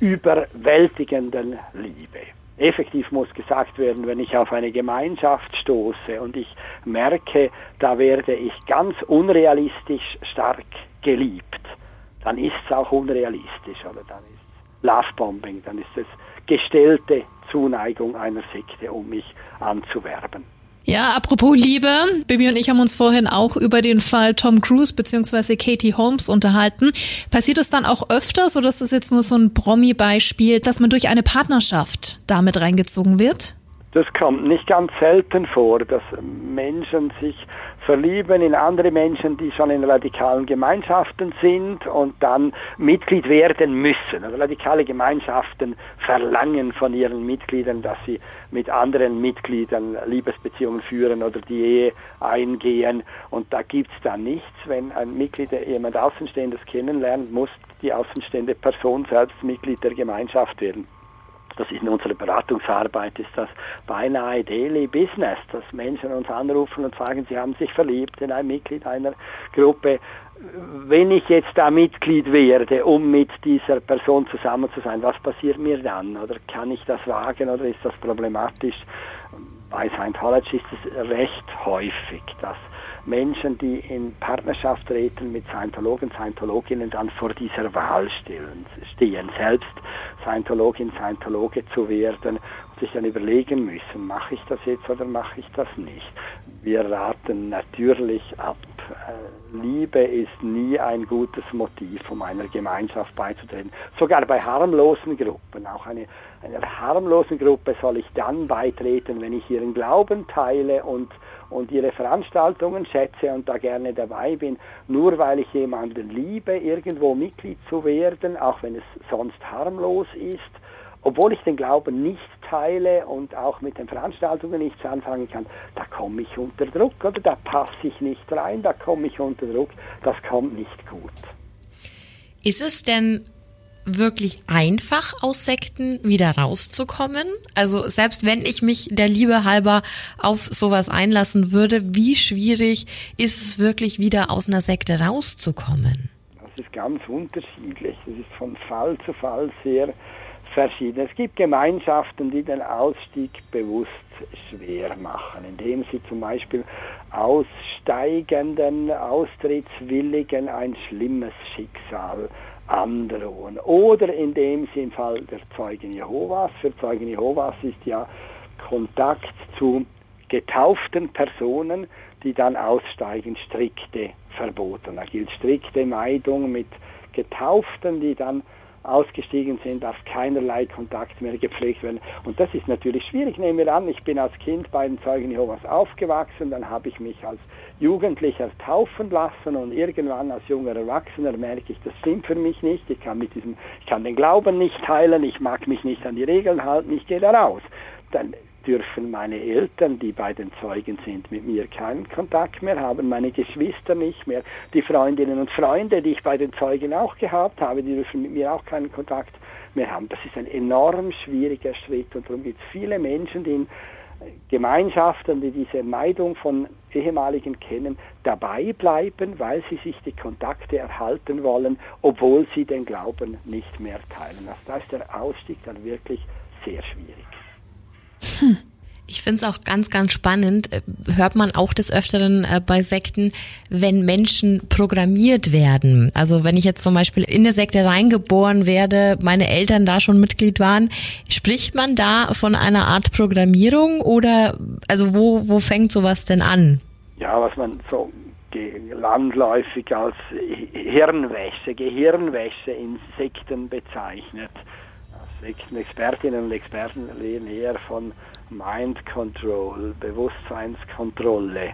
überwältigenden Liebe. Effektiv muss gesagt werden, wenn ich auf eine Gemeinschaft stoße und ich merke, da werde ich ganz unrealistisch stark geliebt, dann ist es auch unrealistisch oder dann ist es Lovebombing, dann ist es gestellte Zuneigung einer Sekte, um mich anzuwerben. Ja, apropos Liebe, Bibi und ich haben uns vorhin auch über den Fall Tom Cruise bzw. Katie Holmes unterhalten. Passiert es dann auch öfters oder ist das jetzt nur so ein Promi-Beispiel, dass man durch eine Partnerschaft damit reingezogen wird? Das kommt nicht ganz selten vor, dass Menschen sich verlieben in andere Menschen, die schon in radikalen Gemeinschaften sind und dann Mitglied werden müssen. Also radikale Gemeinschaften verlangen von ihren Mitgliedern, dass sie mit anderen Mitgliedern Liebesbeziehungen führen oder die Ehe eingehen. Und da gibt es dann nichts. Wenn ein Mitglied jemand Außenstehendes kennenlernt, muss die außenstehende Person selbst Mitglied der Gemeinschaft werden das ist in unserer Beratungsarbeit, ist das beinahe Daily Business, dass Menschen uns anrufen und sagen, sie haben sich verliebt in ein Mitglied einer Gruppe. Wenn ich jetzt da Mitglied werde, um mit dieser Person zusammen zu sein, was passiert mir dann? Oder kann ich das wagen oder ist das problematisch? Bei Scientology ist es recht häufig, dass Menschen, die in Partnerschaft treten mit Scientologen, Scientologinnen, dann vor dieser Wahl stehen, selbst Scientologin, Scientologe zu werden und sich dann überlegen müssen, mache ich das jetzt oder mache ich das nicht. Wir raten natürlich ab. Äh, Liebe ist nie ein gutes Motiv, um einer Gemeinschaft beizutreten. Sogar bei harmlosen Gruppen, auch eine, einer harmlosen Gruppe soll ich dann beitreten, wenn ich ihren Glauben teile und und ihre Veranstaltungen schätze und da gerne dabei bin, nur weil ich jemanden liebe, irgendwo Mitglied zu werden, auch wenn es sonst harmlos ist, obwohl ich den Glauben nicht teile und auch mit den Veranstaltungen nichts anfangen kann, da komme ich unter Druck oder da passe ich nicht rein, da komme ich unter Druck, das kommt nicht gut. Ist es denn wirklich einfach aus Sekten wieder rauszukommen? Also selbst wenn ich mich der Liebe halber auf sowas einlassen würde, wie schwierig ist es wirklich wieder aus einer Sekte rauszukommen? Das ist ganz unterschiedlich. Das ist von Fall zu Fall sehr verschieden. Es gibt Gemeinschaften, die den Ausstieg bewusst schwer machen, indem sie zum Beispiel Aussteigenden, Austrittswilligen ein schlimmes Schicksal androhen. Oder indem sie im Fall der Zeugen Jehovas, für Zeugen Jehovas ist ja Kontakt zu getauften Personen, die dann aussteigen, strikte verboten. Da gilt strikte Meidung mit Getauften, die dann ausgestiegen sind, darf keinerlei Kontakt mehr gepflegt werden. Und das ist natürlich schwierig. Nehmen wir an, ich bin als Kind bei den Zeugen Jehovas aufgewachsen, dann habe ich mich als Jugendlicher taufen lassen und irgendwann als junger Erwachsener merke ich, das stimmt für mich nicht. Ich kann mit diesem, ich kann den Glauben nicht teilen, ich mag mich nicht an die Regeln halten, ich gehe da raus. Dann dürfen meine Eltern, die bei den Zeugen sind, mit mir keinen Kontakt mehr haben, meine Geschwister nicht mehr, die Freundinnen und Freunde, die ich bei den Zeugen auch gehabt habe, die dürfen mit mir auch keinen Kontakt mehr haben. Das ist ein enorm schwieriger Schritt und darum gibt es viele Menschen, die in Gemeinschaften, die diese Meidung von ehemaligen kennen, dabei bleiben, weil sie sich die Kontakte erhalten wollen, obwohl sie den Glauben nicht mehr teilen. Also da ist der Ausstieg dann wirklich sehr schwierig. Hm. Ich finde es auch ganz, ganz spannend, äh, hört man auch des Öfteren äh, bei Sekten, wenn Menschen programmiert werden. Also wenn ich jetzt zum Beispiel in eine Sekte reingeboren werde, meine Eltern da schon Mitglied waren, spricht man da von einer Art Programmierung oder also wo, wo fängt sowas denn an? Ja, was man so landläufig als Hirnwäsche, Gehirnwäsche in Sekten bezeichnet. Sektenexpertinnen und Experten reden eher von Mind Control, Bewusstseinskontrolle.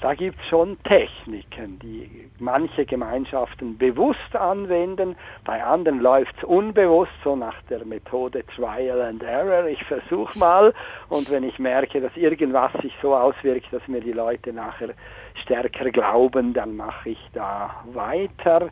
Da gibt es schon Techniken, die manche Gemeinschaften bewusst anwenden, bei anderen läuft es unbewusst, so nach der Methode Trial and Error. Ich versuche mal und wenn ich merke, dass irgendwas sich so auswirkt, dass mir die Leute nachher stärker glauben, dann mache ich da weiter.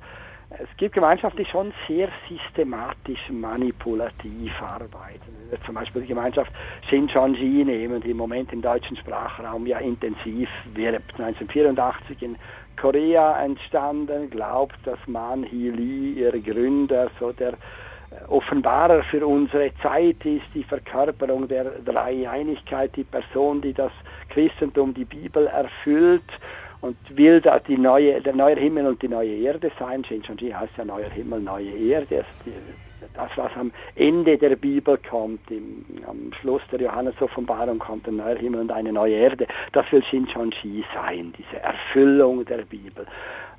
Es gibt Gemeinschaften, die schon sehr systematisch manipulativ arbeiten. Zum Beispiel die Gemeinschaft Shincheonji nehmen, die im Moment im deutschen Sprachraum ja intensiv wirbt. 1984 in Korea entstanden, glaubt, dass Man Hee Lee, ihr Gründer, so der äh, Offenbarer für unsere Zeit ist, die Verkörperung der Dreieinigkeit, die Person, die das Christentum, die Bibel erfüllt und will da die neue, der neue Himmel und die neue Erde sein. Shincheonji heißt ja neuer Himmel, neue Erde. Das, was am Ende der Bibel kommt, im, am Schluss der Johannes-Offenbarung kommt ein neuer Himmel und eine neue Erde. Das will Shincheonji sein, diese Erfüllung der Bibel.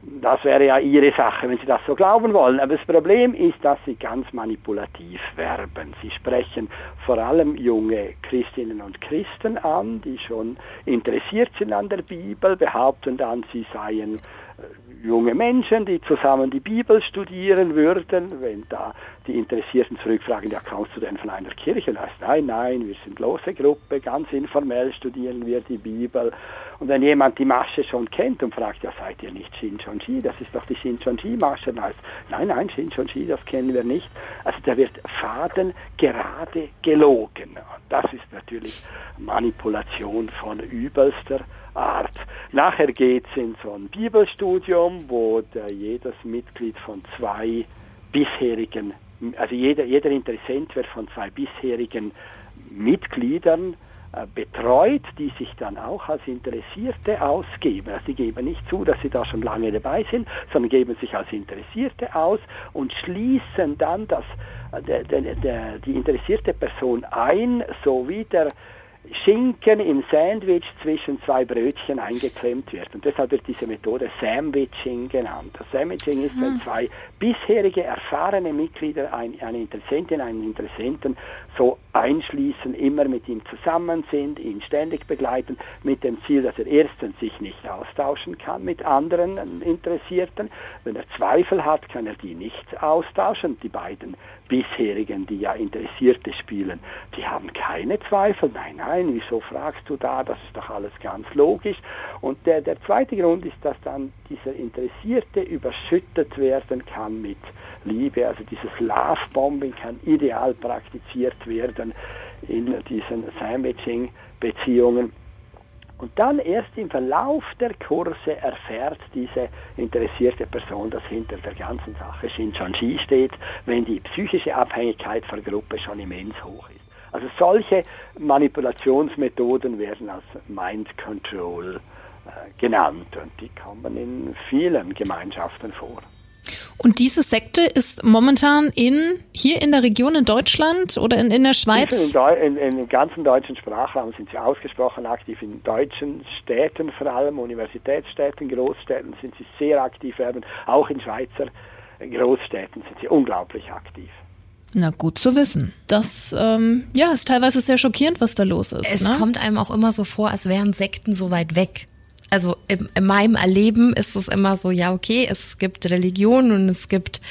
Das wäre ja Ihre Sache, wenn Sie das so glauben wollen. Aber das Problem ist, dass Sie ganz manipulativ werben. Sie sprechen vor allem junge Christinnen und Christen an, die schon interessiert sind an der Bibel, behaupten dann, sie seien junge Menschen, die zusammen die Bibel studieren würden, wenn da die Interessierten zurückfragen, ja, kommst du denn von einer Kirche? Heißt, nein, nein, wir sind lose Gruppe, ganz informell studieren wir die Bibel. Und wenn jemand die Masche schon kennt und fragt, ja, seid ihr nicht Shinchonji? Das ist doch die Shinchonji-Masche. Heißt, nein, nein, Shinchonji, das kennen wir nicht. Also da wird Faden gerade gelogen. Das ist natürlich Manipulation von übelster Art. Nachher geht es in so ein Bibelstudium, wo jedes Mitglied von zwei bisherigen, also jeder, jeder Interessent wird von zwei bisherigen Mitgliedern äh, betreut, die sich dann auch als Interessierte ausgeben. Also sie geben nicht zu, dass sie da schon lange dabei sind, sondern geben sich als Interessierte aus und schließen dann das, äh, der, der, der, die interessierte Person ein, sowie der Schinken im Sandwich zwischen zwei Brötchen eingeklemmt wird. Und deshalb wird diese Methode Sandwiching genannt. Das Sandwiching ist, wenn hm. zwei bisherige erfahrene Mitglieder, eine Interessentin, einen Interessenten so einschließen, immer mit ihm zusammen sind, ihn ständig begleiten, mit dem Ziel, dass er erstens sich nicht austauschen kann mit anderen Interessierten. Wenn er Zweifel hat, kann er die nicht austauschen. Die beiden bisherigen, die ja Interessierte spielen, die haben keine Zweifel. Nein, nein, wieso fragst du da? Das ist doch alles ganz logisch. Und der, der zweite Grund ist, dass dann dieser Interessierte überschüttet werden kann mit Liebe. Also dieses Love-Bombing kann ideal praktiziert werden in diesen Sandwiching-Beziehungen. Und dann erst im Verlauf der Kurse erfährt diese interessierte Person, dass hinter der ganzen Sache Shincheonji steht, wenn die psychische Abhängigkeit von Gruppe schon immens hoch ist. Also solche Manipulationsmethoden werden als Mind Control äh, genannt und die kommen in vielen Gemeinschaften vor. Und diese Sekte ist momentan in hier in der Region in Deutschland oder in, in der Schweiz? In, in, Im ganzen deutschen Sprachraum sind sie ausgesprochen aktiv. In deutschen Städten vor allem, Universitätsstädten, Großstädten sind sie sehr aktiv werden. Auch in Schweizer Großstädten sind sie unglaublich aktiv. Na gut zu wissen. Das ähm, ja, ist teilweise sehr schockierend, was da los ist. Es ne? kommt einem auch immer so vor, als wären Sekten so weit weg also in, in, meinem Erleben ist es immer so, ja, okay, es gibt Religion und es gibt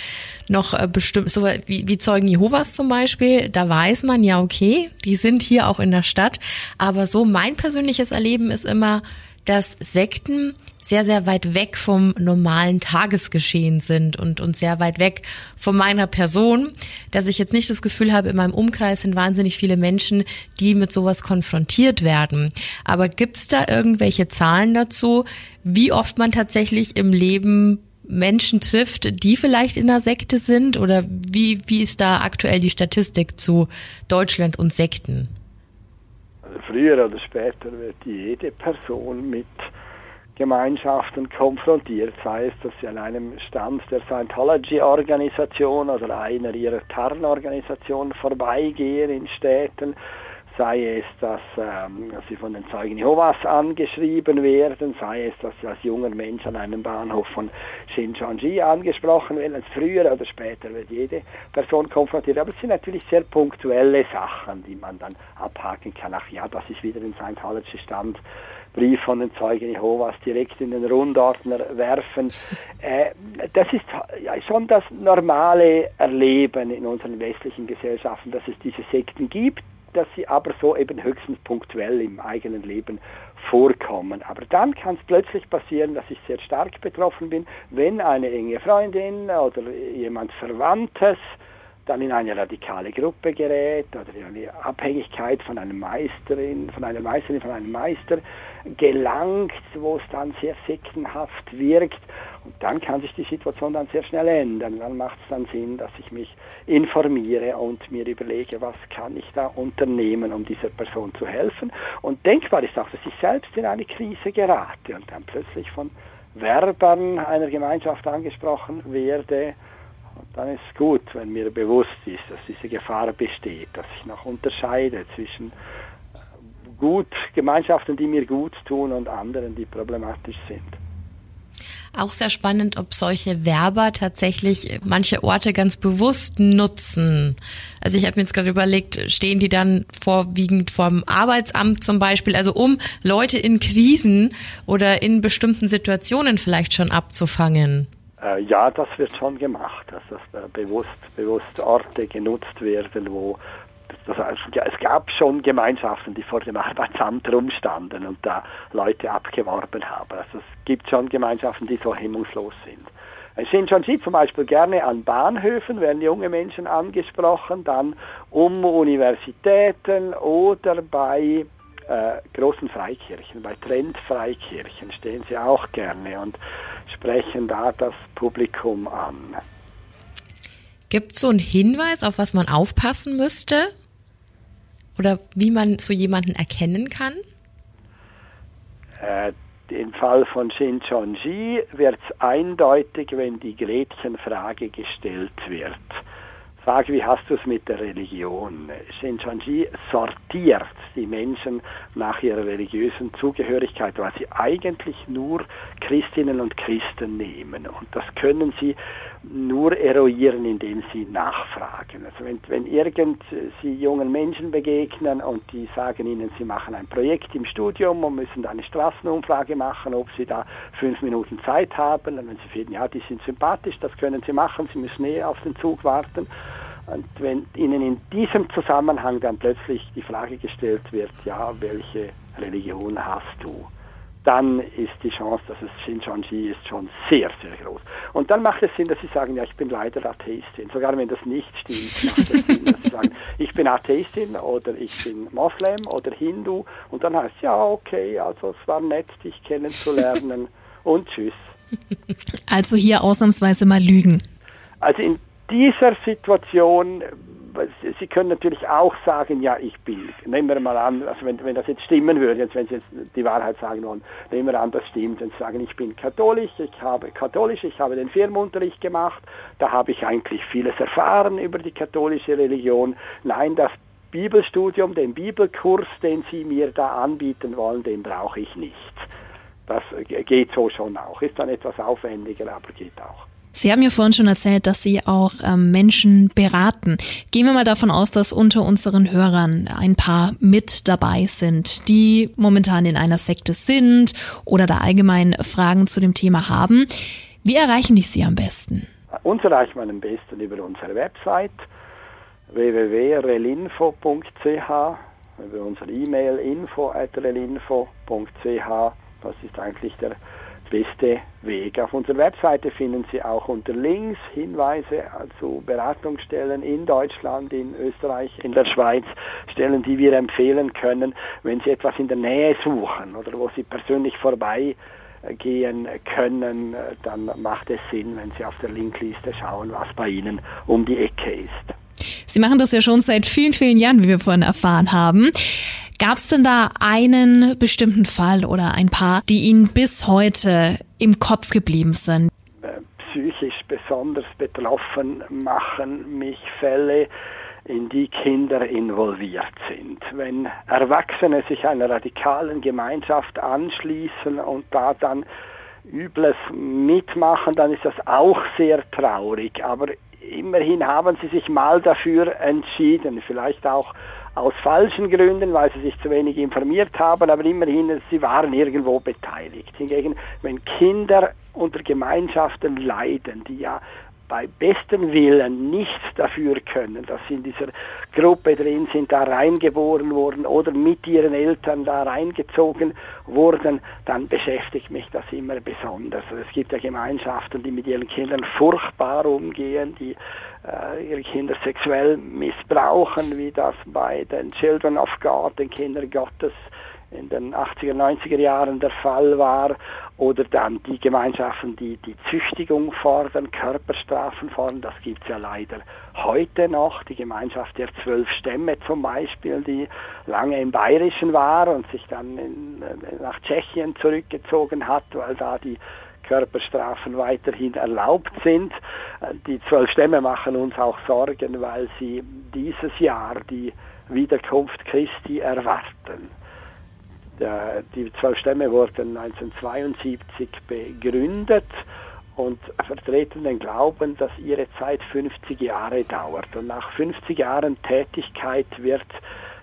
noch äh, bestimmt, so wie, wie Zeugen Jehovas zum Beispiel, da weiß man, ja, okay, die sind hier auch in der Stadt. Aber so mein persönliches Erleben ist immer, dass Sekten sehr, sehr weit weg vom normalen Tagesgeschehen sind und, und sehr weit weg von meiner Person, dass ich jetzt nicht das Gefühl habe, in meinem Umkreis sind wahnsinnig viele Menschen, die mit sowas konfrontiert werden. Aber gibt's da irgendwelche Zahlen dazu, wie oft man tatsächlich im Leben Menschen trifft, die vielleicht in einer Sekte sind? Oder wie, wie ist da aktuell die Statistik zu Deutschland und Sekten? Früher oder später wird jede Person mit Gemeinschaften konfrontiert, sei es, dass sie an einem Stand der Scientology-Organisation oder einer ihrer Tarnorganisationen vorbeigehen in Städten, sei es, dass ähm, sie von den Zeugen Jehovas angeschrieben werden, sei es, dass sie als junger Mensch an einem Bahnhof von Shincheonji angesprochen werden. Früher oder später wird jede Person konfrontiert. Aber es sind natürlich sehr punktuelle Sachen, die man dann abhaken kann. Ach ja, das ist wieder ein Scientology-Stand Brief von den Zeugen Jehovas direkt in den Rundordner werfen. Äh, das ist schon das normale Erleben in unseren westlichen Gesellschaften, dass es diese Sekten gibt, dass sie aber so eben höchstens punktuell im eigenen Leben vorkommen. Aber dann kann es plötzlich passieren, dass ich sehr stark betroffen bin, wenn eine enge Freundin oder jemand Verwandtes dann in eine radikale Gruppe gerät oder in eine Abhängigkeit von einer Meisterin, von einer Meisterin, von einem Meister gelangt, wo es dann sehr sektenhaft wirkt. Und dann kann sich die Situation dann sehr schnell ändern. Dann macht es dann Sinn, dass ich mich informiere und mir überlege, was kann ich da unternehmen, um dieser Person zu helfen. Und denkbar ist auch, dass ich selbst in eine Krise gerate und dann plötzlich von Werbern einer Gemeinschaft angesprochen werde. Und dann ist es gut, wenn mir bewusst ist, dass diese Gefahr besteht, dass ich noch unterscheide zwischen gut, Gemeinschaften, die mir gut tun und anderen, die problematisch sind. Auch sehr spannend, ob solche Werber tatsächlich manche Orte ganz bewusst nutzen. Also ich habe mir jetzt gerade überlegt, stehen die dann vorwiegend vom Arbeitsamt zum Beispiel, also um Leute in Krisen oder in bestimmten Situationen vielleicht schon abzufangen? Äh, ja, das wird schon gemacht, dass das bewusst, bewusst Orte genutzt werden, wo das heißt, ja, es gab schon Gemeinschaften, die vor dem Arbeitsamt rumstanden und da Leute abgeworben haben. Also es gibt schon Gemeinschaften, die so hemmungslos sind. Es sind schon Sie zum Beispiel gerne an Bahnhöfen, werden junge Menschen angesprochen, dann um Universitäten oder bei äh, großen Freikirchen, bei Trendfreikirchen stehen Sie auch gerne und sprechen da das Publikum an. Gibt es so einen Hinweis, auf was man aufpassen müsste? Oder wie man so jemanden erkennen kann? Äh, im Fall von Shincheonji wird es eindeutig, wenn die Gretchenfrage gestellt wird. Frage, wie hast du es mit der Religion? Shincheonji sortiert die Menschen nach ihrer religiösen Zugehörigkeit, weil sie eigentlich nur Christinnen und Christen nehmen. Und das können sie nur eruieren, indem sie nachfragen. Also wenn, wenn irgend sie jungen Menschen begegnen und die sagen ihnen, sie machen ein Projekt im Studium und müssen eine Straßenumfrage machen, ob sie da fünf Minuten Zeit haben, und wenn sie finden, ja, die sind sympathisch, das können sie machen, sie müssen eh auf den Zug warten. Und wenn ihnen in diesem Zusammenhang dann plötzlich die Frage gestellt wird, ja, welche Religion hast du? Dann ist die Chance, dass es Shincheonji ist, schon sehr, sehr groß. Und dann macht es Sinn, dass Sie sagen, ja, ich bin leider Atheistin. Sogar wenn das nicht stimmt, macht es Sinn, dass Sie sagen, ich bin Atheistin oder ich bin Moslem oder Hindu. Und dann heißt es, ja, okay, also es war nett, dich kennenzulernen und tschüss. Also hier ausnahmsweise mal lügen. Also in dieser Situation Sie können natürlich auch sagen, ja, ich bin, nehmen wir mal an, also wenn, wenn das jetzt stimmen würde, jetzt, wenn Sie jetzt die Wahrheit sagen wollen, nehmen wir an, das stimmt, und sagen, ich bin katholisch, ich habe katholisch, ich habe den Firmenunterricht gemacht, da habe ich eigentlich vieles erfahren über die katholische Religion. Nein, das Bibelstudium, den Bibelkurs, den Sie mir da anbieten wollen, den brauche ich nicht. Das geht so schon auch. Ist dann etwas aufwendiger, aber geht auch. Sie haben ja vorhin schon erzählt, dass Sie auch ähm, Menschen beraten. Gehen wir mal davon aus, dass unter unseren Hörern ein paar mit dabei sind, die momentan in einer Sekte sind oder da allgemein Fragen zu dem Thema haben. Wie erreichen ich Sie am besten? Uns erreicht man am besten über unsere Website www.relinfo.ch, über unsere E-Mail info.relinfo.ch. Das ist eigentlich der beste Weg. Auf unserer Webseite finden Sie auch unter Links Hinweise zu Beratungsstellen in Deutschland, in Österreich, in der Schweiz, Stellen, die wir empfehlen können, wenn Sie etwas in der Nähe suchen oder wo Sie persönlich vorbeigehen können, dann macht es Sinn, wenn Sie auf der Linkliste schauen, was bei Ihnen um die Ecke ist. Sie machen das ja schon seit vielen, vielen Jahren, wie wir vorhin erfahren haben. Gab es denn da einen bestimmten Fall oder ein paar, die Ihnen bis heute im Kopf geblieben sind? Psychisch besonders betroffen machen mich Fälle, in die Kinder involviert sind. Wenn Erwachsene sich einer radikalen Gemeinschaft anschließen und da dann Übles mitmachen, dann ist das auch sehr traurig. Aber immerhin haben sie sich mal dafür entschieden, vielleicht auch aus falschen Gründen, weil sie sich zu wenig informiert haben, aber immerhin, sie waren irgendwo beteiligt. Hingegen, wenn Kinder unter Gemeinschaften leiden, die ja bei bestem Willen nichts dafür können, dass sie in dieser Gruppe drin sind, da reingeboren wurden oder mit ihren Eltern da reingezogen wurden, dann beschäftigt mich das immer besonders. Also es gibt ja Gemeinschaften, die mit ihren Kindern furchtbar umgehen, die äh, ihre Kinder sexuell missbrauchen, wie das bei den Children of God, den Kindern Gottes, in den 80er, 90er Jahren der Fall war, oder dann die Gemeinschaften, die die Züchtigung fordern, Körperstrafen fordern, das gibt es ja leider heute noch, die Gemeinschaft der zwölf Stämme zum Beispiel, die lange im Bayerischen war und sich dann in, nach Tschechien zurückgezogen hat, weil da die Körperstrafen weiterhin erlaubt sind. Die zwölf Stämme machen uns auch Sorgen, weil sie dieses Jahr die Wiederkunft Christi erwarten. Die zwölf Stämme wurden 1972 begründet und vertreten den Glauben, dass ihre Zeit 50 Jahre dauert. Und nach 50 Jahren Tätigkeit wird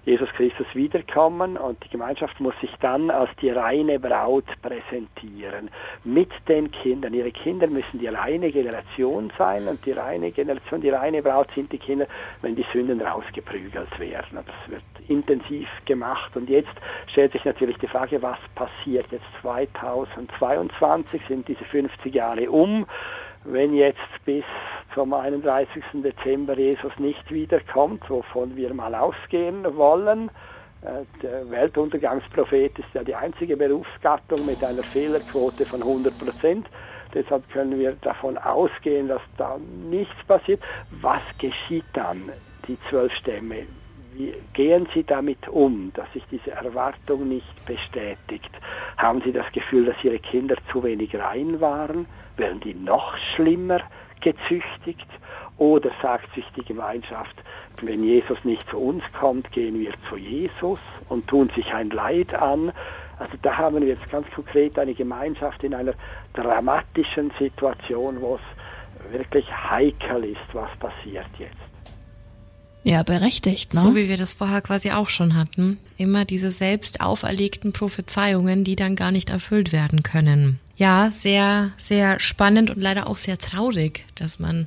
Jesus Christus wiederkommen und die Gemeinschaft muss sich dann als die reine Braut präsentieren mit den Kindern. Ihre Kinder müssen die reine Generation sein und die reine Generation, die reine Braut sind die Kinder, wenn die Sünden rausgeprügelt werden. Das wird intensiv gemacht und jetzt stellt sich natürlich die Frage, was passiert jetzt 2022, sind diese 50 Jahre um wenn jetzt bis zum 31. Dezember Jesus nicht wiederkommt, wovon wir mal ausgehen wollen, äh, der Weltuntergangsprophet ist ja die einzige Berufsgattung mit einer Fehlerquote von 100 Prozent. Deshalb können wir davon ausgehen, dass da nichts passiert. Was geschieht dann? Die zwölf Stämme wie gehen Sie damit um, dass sich diese Erwartung nicht bestätigt? Haben Sie das Gefühl, dass Ihre Kinder zu wenig rein waren? Werden die noch schlimmer gezüchtigt? Oder sagt sich die Gemeinschaft, wenn Jesus nicht zu uns kommt, gehen wir zu Jesus und tun sich ein Leid an? Also da haben wir jetzt ganz konkret eine Gemeinschaft in einer dramatischen Situation, wo es wirklich heikel ist, was passiert jetzt. Ja, berechtigt, ne? So wie wir das vorher quasi auch schon hatten. Immer diese selbst auferlegten Prophezeiungen, die dann gar nicht erfüllt werden können. Ja, sehr, sehr spannend und leider auch sehr traurig, dass man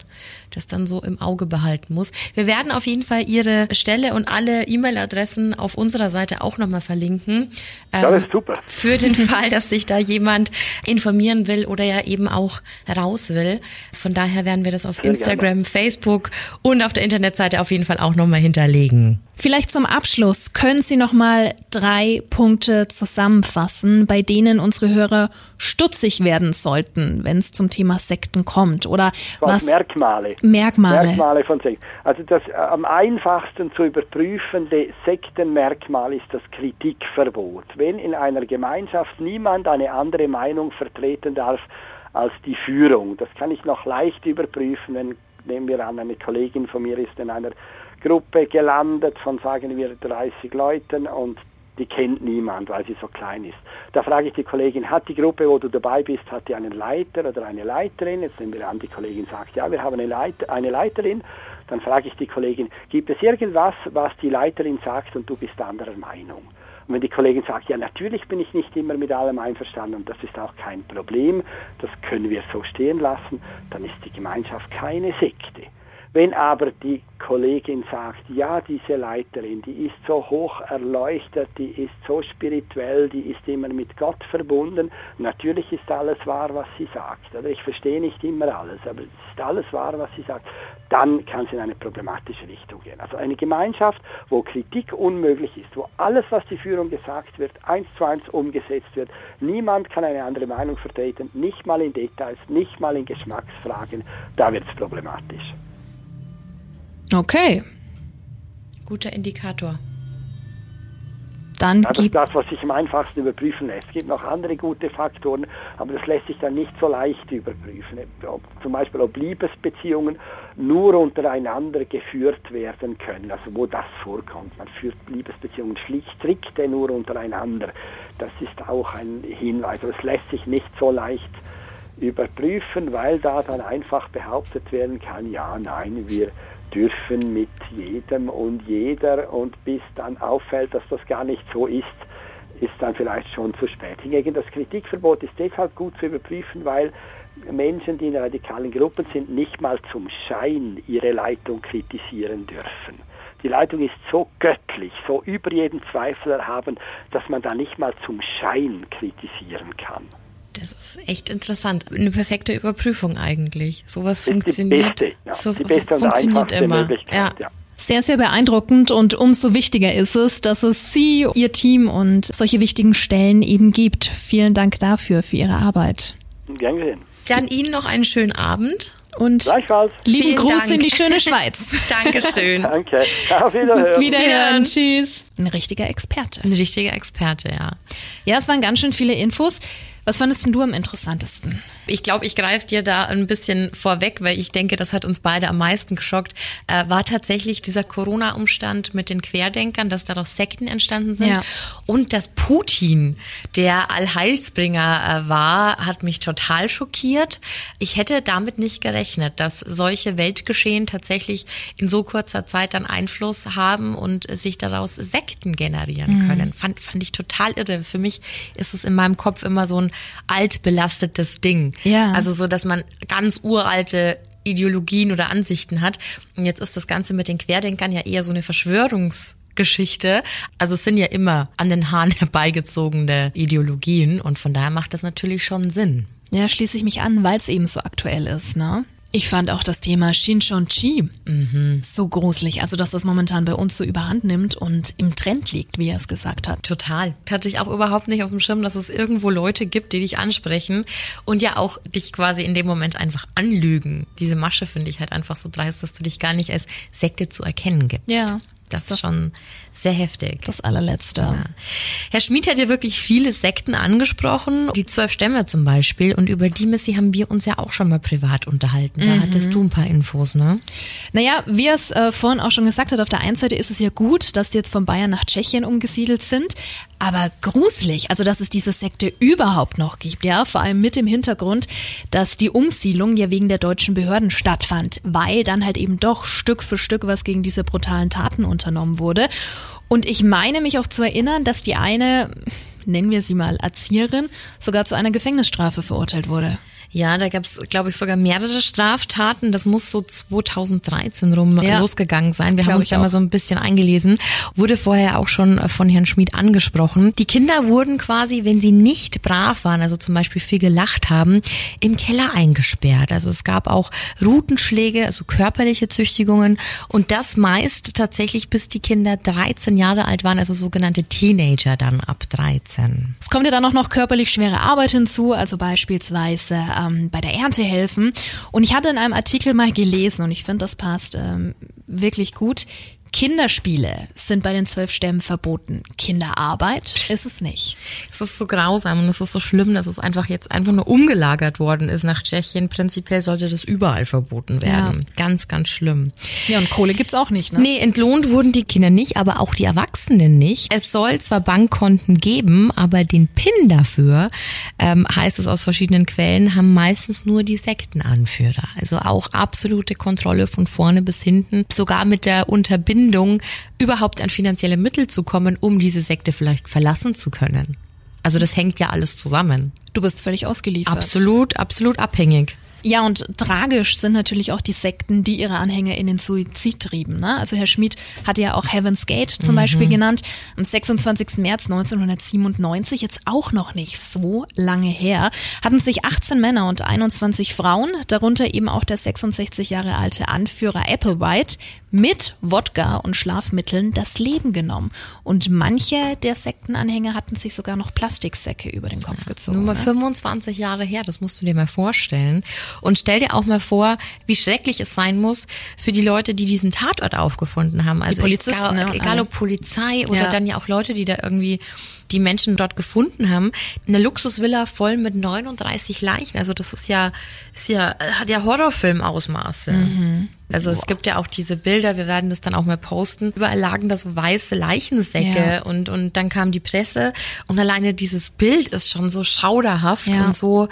das dann so im Auge behalten muss. Wir werden auf jeden Fall Ihre Stelle und alle E-Mail-Adressen auf unserer Seite auch nochmal verlinken. Ähm, das ist super. Für den Fall, dass sich da jemand informieren will oder ja eben auch raus will. Von daher werden wir das auf sehr Instagram, gerne. Facebook und auf der Internetseite auf jeden Fall auch nochmal hinterlegen. Vielleicht zum Abschluss können Sie noch mal drei Punkte zusammenfassen, bei denen unsere Hörer stutzig werden sollten, wenn es zum Thema Sekten kommt oder was, was Merkmale Merkmale Merkmale von Sekten. Also das äh, am einfachsten zu überprüfende Sektenmerkmal ist das Kritikverbot. Wenn in einer Gemeinschaft niemand eine andere Meinung vertreten darf als die Führung, das kann ich noch leicht überprüfen, wenn nehmen wir an, eine Kollegin von mir ist in einer Gruppe gelandet von, sagen wir, 30 Leuten und die kennt niemand, weil sie so klein ist. Da frage ich die Kollegin, hat die Gruppe, wo du dabei bist, hat die einen Leiter oder eine Leiterin? Jetzt nehmen wir an, die Kollegin sagt, ja, wir haben eine, Leiter, eine Leiterin. Dann frage ich die Kollegin, gibt es irgendwas, was die Leiterin sagt und du bist anderer Meinung? Und wenn die Kollegin sagt, ja, natürlich bin ich nicht immer mit allem einverstanden und das ist auch kein Problem, das können wir so stehen lassen, dann ist die Gemeinschaft keine Sekte. Wenn aber die Kollegin sagt, ja, diese Leiterin, die ist so hoch erleuchtet, die ist so spirituell, die ist immer mit Gott verbunden, natürlich ist alles wahr, was sie sagt. Oder ich verstehe nicht immer alles, aber es ist alles wahr, was sie sagt. Dann kann es in eine problematische Richtung gehen. Also eine Gemeinschaft, wo Kritik unmöglich ist, wo alles, was die Führung gesagt wird, eins zu eins umgesetzt wird. Niemand kann eine andere Meinung vertreten, nicht mal in Details, nicht mal in Geschmacksfragen. Da wird es problematisch. Okay. Guter Indikator. Dann ja, das ist das, was sich am einfachsten überprüfen lässt. Es gibt noch andere gute Faktoren, aber das lässt sich dann nicht so leicht überprüfen. Ob, zum Beispiel, ob Liebesbeziehungen nur untereinander geführt werden können, also wo das vorkommt. Man führt Liebesbeziehungen schlicht strikte nur untereinander. Das ist auch ein Hinweis. Aber es lässt sich nicht so leicht überprüfen, weil da dann einfach behauptet werden kann, ja, nein, wir dürfen mit jedem und jeder und bis dann auffällt, dass das gar nicht so ist, ist dann vielleicht schon zu spät. Hingegen das Kritikverbot ist deshalb gut zu überprüfen, weil Menschen, die in radikalen Gruppen sind, nicht mal zum Schein ihre Leitung kritisieren dürfen. Die Leitung ist so göttlich, so über jeden Zweifel erhaben, dass man da nicht mal zum Schein kritisieren kann. Das ist echt interessant. Eine perfekte Überprüfung eigentlich. Sowas funktioniert. Beste, ja. so, funktioniert immer. Ja. ja. Sehr, sehr beeindruckend und umso wichtiger ist es, dass es Sie, Ihr Team und solche wichtigen Stellen eben gibt. Vielen Dank dafür, für Ihre Arbeit. Gern gesehen. Dann Ihnen noch einen schönen Abend. Und lieben Gruß Dank. in die schöne Schweiz. Dankeschön. Danke. Auf Wiederhören. Wiederhören. Tschüss. Ein richtiger Experte. Ein richtiger Experte, ja. Ja, es waren ganz schön viele Infos. Was fandest du am interessantesten? Ich glaube, ich greife dir da ein bisschen vorweg, weil ich denke, das hat uns beide am meisten geschockt, äh, war tatsächlich dieser Corona-Umstand mit den Querdenkern, dass daraus Sekten entstanden sind. Ja. Und dass Putin der Allheilsbringer äh, war, hat mich total schockiert. Ich hätte damit nicht gerechnet, dass solche Weltgeschehen tatsächlich in so kurzer Zeit dann Einfluss haben und sich daraus Sekten generieren mhm. können. Fand, fand ich total irre. Für mich ist es in meinem Kopf immer so ein altbelastetes Ding. Ja. Also so, dass man ganz uralte Ideologien oder Ansichten hat. Und jetzt ist das Ganze mit den Querdenkern ja eher so eine Verschwörungsgeschichte. Also es sind ja immer an den Haaren herbeigezogene Ideologien und von daher macht das natürlich schon Sinn. Ja, schließe ich mich an, weil es eben so aktuell ist, ne? Ich fand auch das Thema Shinchon-Chi mhm. so gruselig, also dass das momentan bei uns so überhand nimmt und im Trend liegt, wie er es gesagt hat. Total. Hatte ich auch überhaupt nicht auf dem Schirm, dass es irgendwo Leute gibt, die dich ansprechen und ja auch dich quasi in dem Moment einfach anlügen. Diese Masche finde ich halt einfach so dreist, dass du dich gar nicht als Sekte zu erkennen gibst. Ja. Das ist schon sehr heftig. Das allerletzte. Ja. Herr Schmid hat ja wirklich viele Sekten angesprochen, die zwölf Stämme zum Beispiel. Und über die, Missy, haben wir uns ja auch schon mal privat unterhalten. Da mhm. hattest du ein paar Infos, ne? Naja, wie es äh, vorhin auch schon gesagt hat, auf der einen Seite ist es ja gut, dass die jetzt von Bayern nach Tschechien umgesiedelt sind. Aber gruselig, also dass es diese Sekte überhaupt noch gibt, ja, vor allem mit dem Hintergrund, dass die Umsiedlung ja wegen der deutschen Behörden stattfand, weil dann halt eben doch Stück für Stück was gegen diese brutalen Taten unternommen wurde. Und ich meine mich auch zu erinnern, dass die eine, nennen wir sie mal Erzieherin, sogar zu einer Gefängnisstrafe verurteilt wurde. Ja, da gab es, glaube ich, sogar mehrere Straftaten. Das muss so 2013 rum ja. losgegangen sein. Wir haben uns da mal so ein bisschen eingelesen. Wurde vorher auch schon von Herrn Schmid angesprochen. Die Kinder wurden quasi, wenn sie nicht brav waren, also zum Beispiel viel gelacht haben, im Keller eingesperrt. Also es gab auch Rutenschläge, also körperliche Züchtigungen und das meist tatsächlich bis die Kinder 13 Jahre alt waren, also sogenannte Teenager dann ab 13. Es kommt ja dann auch noch körperlich schwere Arbeit hinzu, also beispielsweise ähm, bei der Ernte helfen. Und ich hatte in einem Artikel mal gelesen, und ich finde, das passt ähm, wirklich gut, Kinderspiele sind bei den zwölf Stämmen verboten. Kinderarbeit ist es nicht. Es ist so grausam und es ist so schlimm, dass es einfach jetzt einfach nur umgelagert worden ist nach Tschechien. Prinzipiell sollte das überall verboten werden. Ja. Ganz, ganz schlimm. Ja, und Kohle gibt's auch nicht, ne? Nee, entlohnt wurden die Kinder nicht, aber auch die Erwachsenen nicht. Es soll zwar Bankkonten geben, aber den PIN dafür, ähm, heißt es aus verschiedenen Quellen, haben meistens nur die Sektenanführer. Also auch absolute Kontrolle von vorne bis hinten, sogar mit der Unterbindung Bindung, überhaupt an finanzielle Mittel zu kommen, um diese Sekte vielleicht verlassen zu können. Also das hängt ja alles zusammen. Du bist völlig ausgeliefert. Absolut, absolut abhängig. Ja, und tragisch sind natürlich auch die Sekten, die ihre Anhänger in den Suizid trieben. Ne? Also Herr Schmid hat ja auch Heaven's Gate zum mhm. Beispiel genannt. Am 26. März 1997, jetzt auch noch nicht so lange her, hatten sich 18 Männer und 21 Frauen, darunter eben auch der 66 Jahre alte Anführer Applewhite, mit Wodka und Schlafmitteln das Leben genommen. Und manche der Sektenanhänger hatten sich sogar noch Plastiksäcke über den Kopf gezogen. Nur mal ne? 25 Jahre her, das musst du dir mal vorstellen. Und stell dir auch mal vor, wie schrecklich es sein muss für die Leute, die diesen Tatort aufgefunden haben. Also egal, ne? egal ob Polizei oder ja. dann ja auch Leute, die da irgendwie die Menschen dort gefunden haben. Eine Luxusvilla voll mit 39 Leichen. Also das ist ja, ist ja, hat ja Horrorfilmausmaße. Mhm. Also Boah. es gibt ja auch diese Bilder, wir werden das dann auch mal posten. Überall lagen da so weiße Leichensäcke ja. und, und dann kam die Presse und alleine dieses Bild ist schon so schauderhaft ja. und so,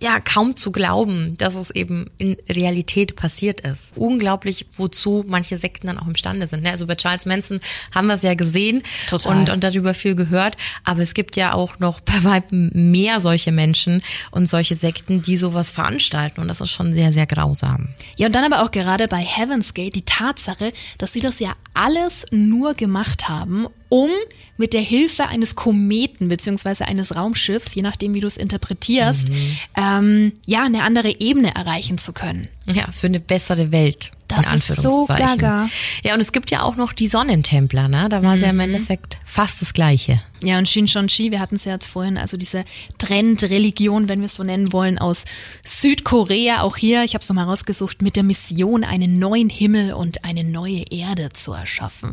ja, kaum zu glauben, dass es eben in Realität passiert ist. Unglaublich, wozu manche Sekten dann auch imstande sind. Ne? Also bei Charles Manson haben wir es ja gesehen Total. Und, und darüber viel gehört. Aber es gibt ja auch noch bei weitem mehr solche Menschen und solche Sekten, die sowas veranstalten. Und das ist schon sehr, sehr grausam. Ja, und dann aber auch gerade bei Heaven's Gate die Tatsache, dass sie das ja alles nur gemacht haben, um mit der Hilfe eines Kometen beziehungsweise eines Raumschiffs, je nachdem wie du es interpretierst, mhm. ähm, ja, eine andere Ebene erreichen zu können. Ja, für eine bessere Welt. Das ist so gaga. Ja, und es gibt ja auch noch die Sonnentempler, ne? Da war mhm. ja im mhm. Endeffekt fast das Gleiche. Ja, und Shincheonji, wir hatten es ja jetzt vorhin, also diese Trendreligion, wenn wir es so nennen wollen, aus Südkorea, auch hier, ich habe es nochmal rausgesucht, mit der Mission, einen neuen Himmel und eine neue Erde zu erschaffen.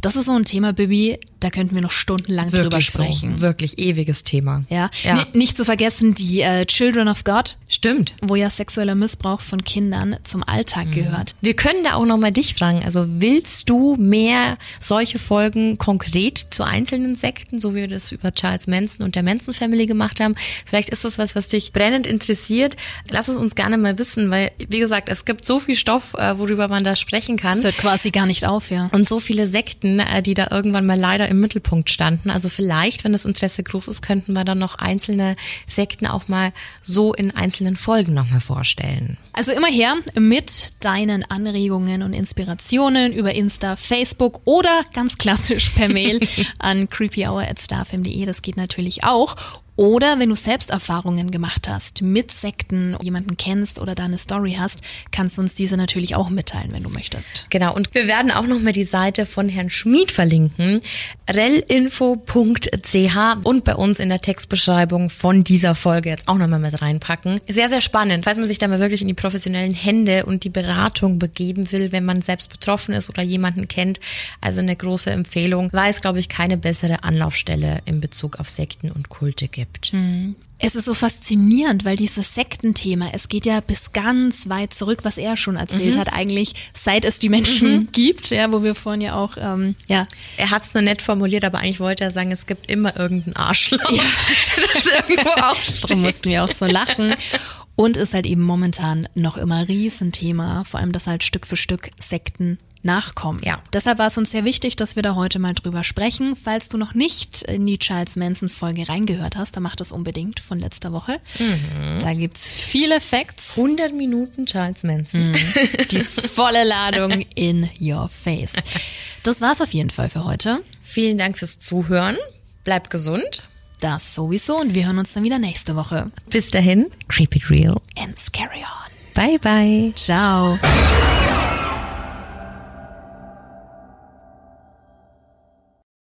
Das ist so ein Thema, Bibi, die da könnten wir noch stundenlang wirklich drüber sprechen. So, wirklich ewiges Thema. Ja, ja. nicht zu vergessen die äh, Children of God. Stimmt. Wo ja sexueller Missbrauch von Kindern zum Alltag mhm. gehört. Wir können da auch nochmal dich fragen, also willst du mehr solche Folgen konkret zu einzelnen Sekten so wie wir das über Charles Manson und der Manson Family gemacht haben. Vielleicht ist das was, was dich brennend interessiert. Lass es uns gerne mal wissen, weil, wie gesagt, es gibt so viel Stoff, äh, worüber man da sprechen kann. Es hört quasi gar nicht auf, ja. Und so viele Sekten, äh, die da irgendwann mal leider im Mittelpunkt standen. Also vielleicht, wenn das Interesse groß ist, könnten wir dann noch einzelne Sekten auch mal so in einzelnen Folgen nochmal vorstellen. Also immer her mit deinen Anregungen und Inspirationen über Insta, Facebook oder ganz klassisch per Mail an creepyhour.starfm.de. Das geht natürlich auch. Oder wenn du selbst Erfahrungen gemacht hast mit Sekten, jemanden kennst oder da eine Story hast, kannst du uns diese natürlich auch mitteilen, wenn du möchtest. Genau, und wir werden auch nochmal die Seite von Herrn Schmid verlinken, relinfo.ch und bei uns in der Textbeschreibung von dieser Folge jetzt auch nochmal mit reinpacken. Sehr, sehr spannend, falls man sich da mal wirklich in die professionellen Hände und die Beratung begeben will, wenn man selbst betroffen ist oder jemanden kennt. Also eine große Empfehlung, weil es, glaube ich, keine bessere Anlaufstelle in Bezug auf Sekten und Kulte gibt. Mhm. Es ist so faszinierend, weil dieses Sektenthema, es geht ja bis ganz weit zurück, was er schon erzählt mhm. hat, eigentlich seit es die Menschen mhm. gibt, ja, wo wir vorhin ja auch, ähm, ja. Er hat es nur nett formuliert, aber eigentlich wollte er sagen, es gibt immer irgendeinen Arschloch. Ja. das irgendwo auch Darum mussten wir auch so lachen. Und ist halt eben momentan noch immer Riesenthema, vor allem, dass halt Stück für Stück Sekten nachkommen. Ja. Deshalb war es uns sehr wichtig, dass wir da heute mal drüber sprechen. Falls du noch nicht in die Charles Manson Folge reingehört hast, dann mach das unbedingt von letzter Woche. Mhm. Da gibt's viele Facts. 100 Minuten Charles Manson. Mhm. Die volle Ladung in your face. Das war's auf jeden Fall für heute. Vielen Dank fürs Zuhören. Bleib gesund. Das sowieso und wir hören uns dann wieder nächste Woche. Bis dahin, it real and scary on. Bye bye. Ciao.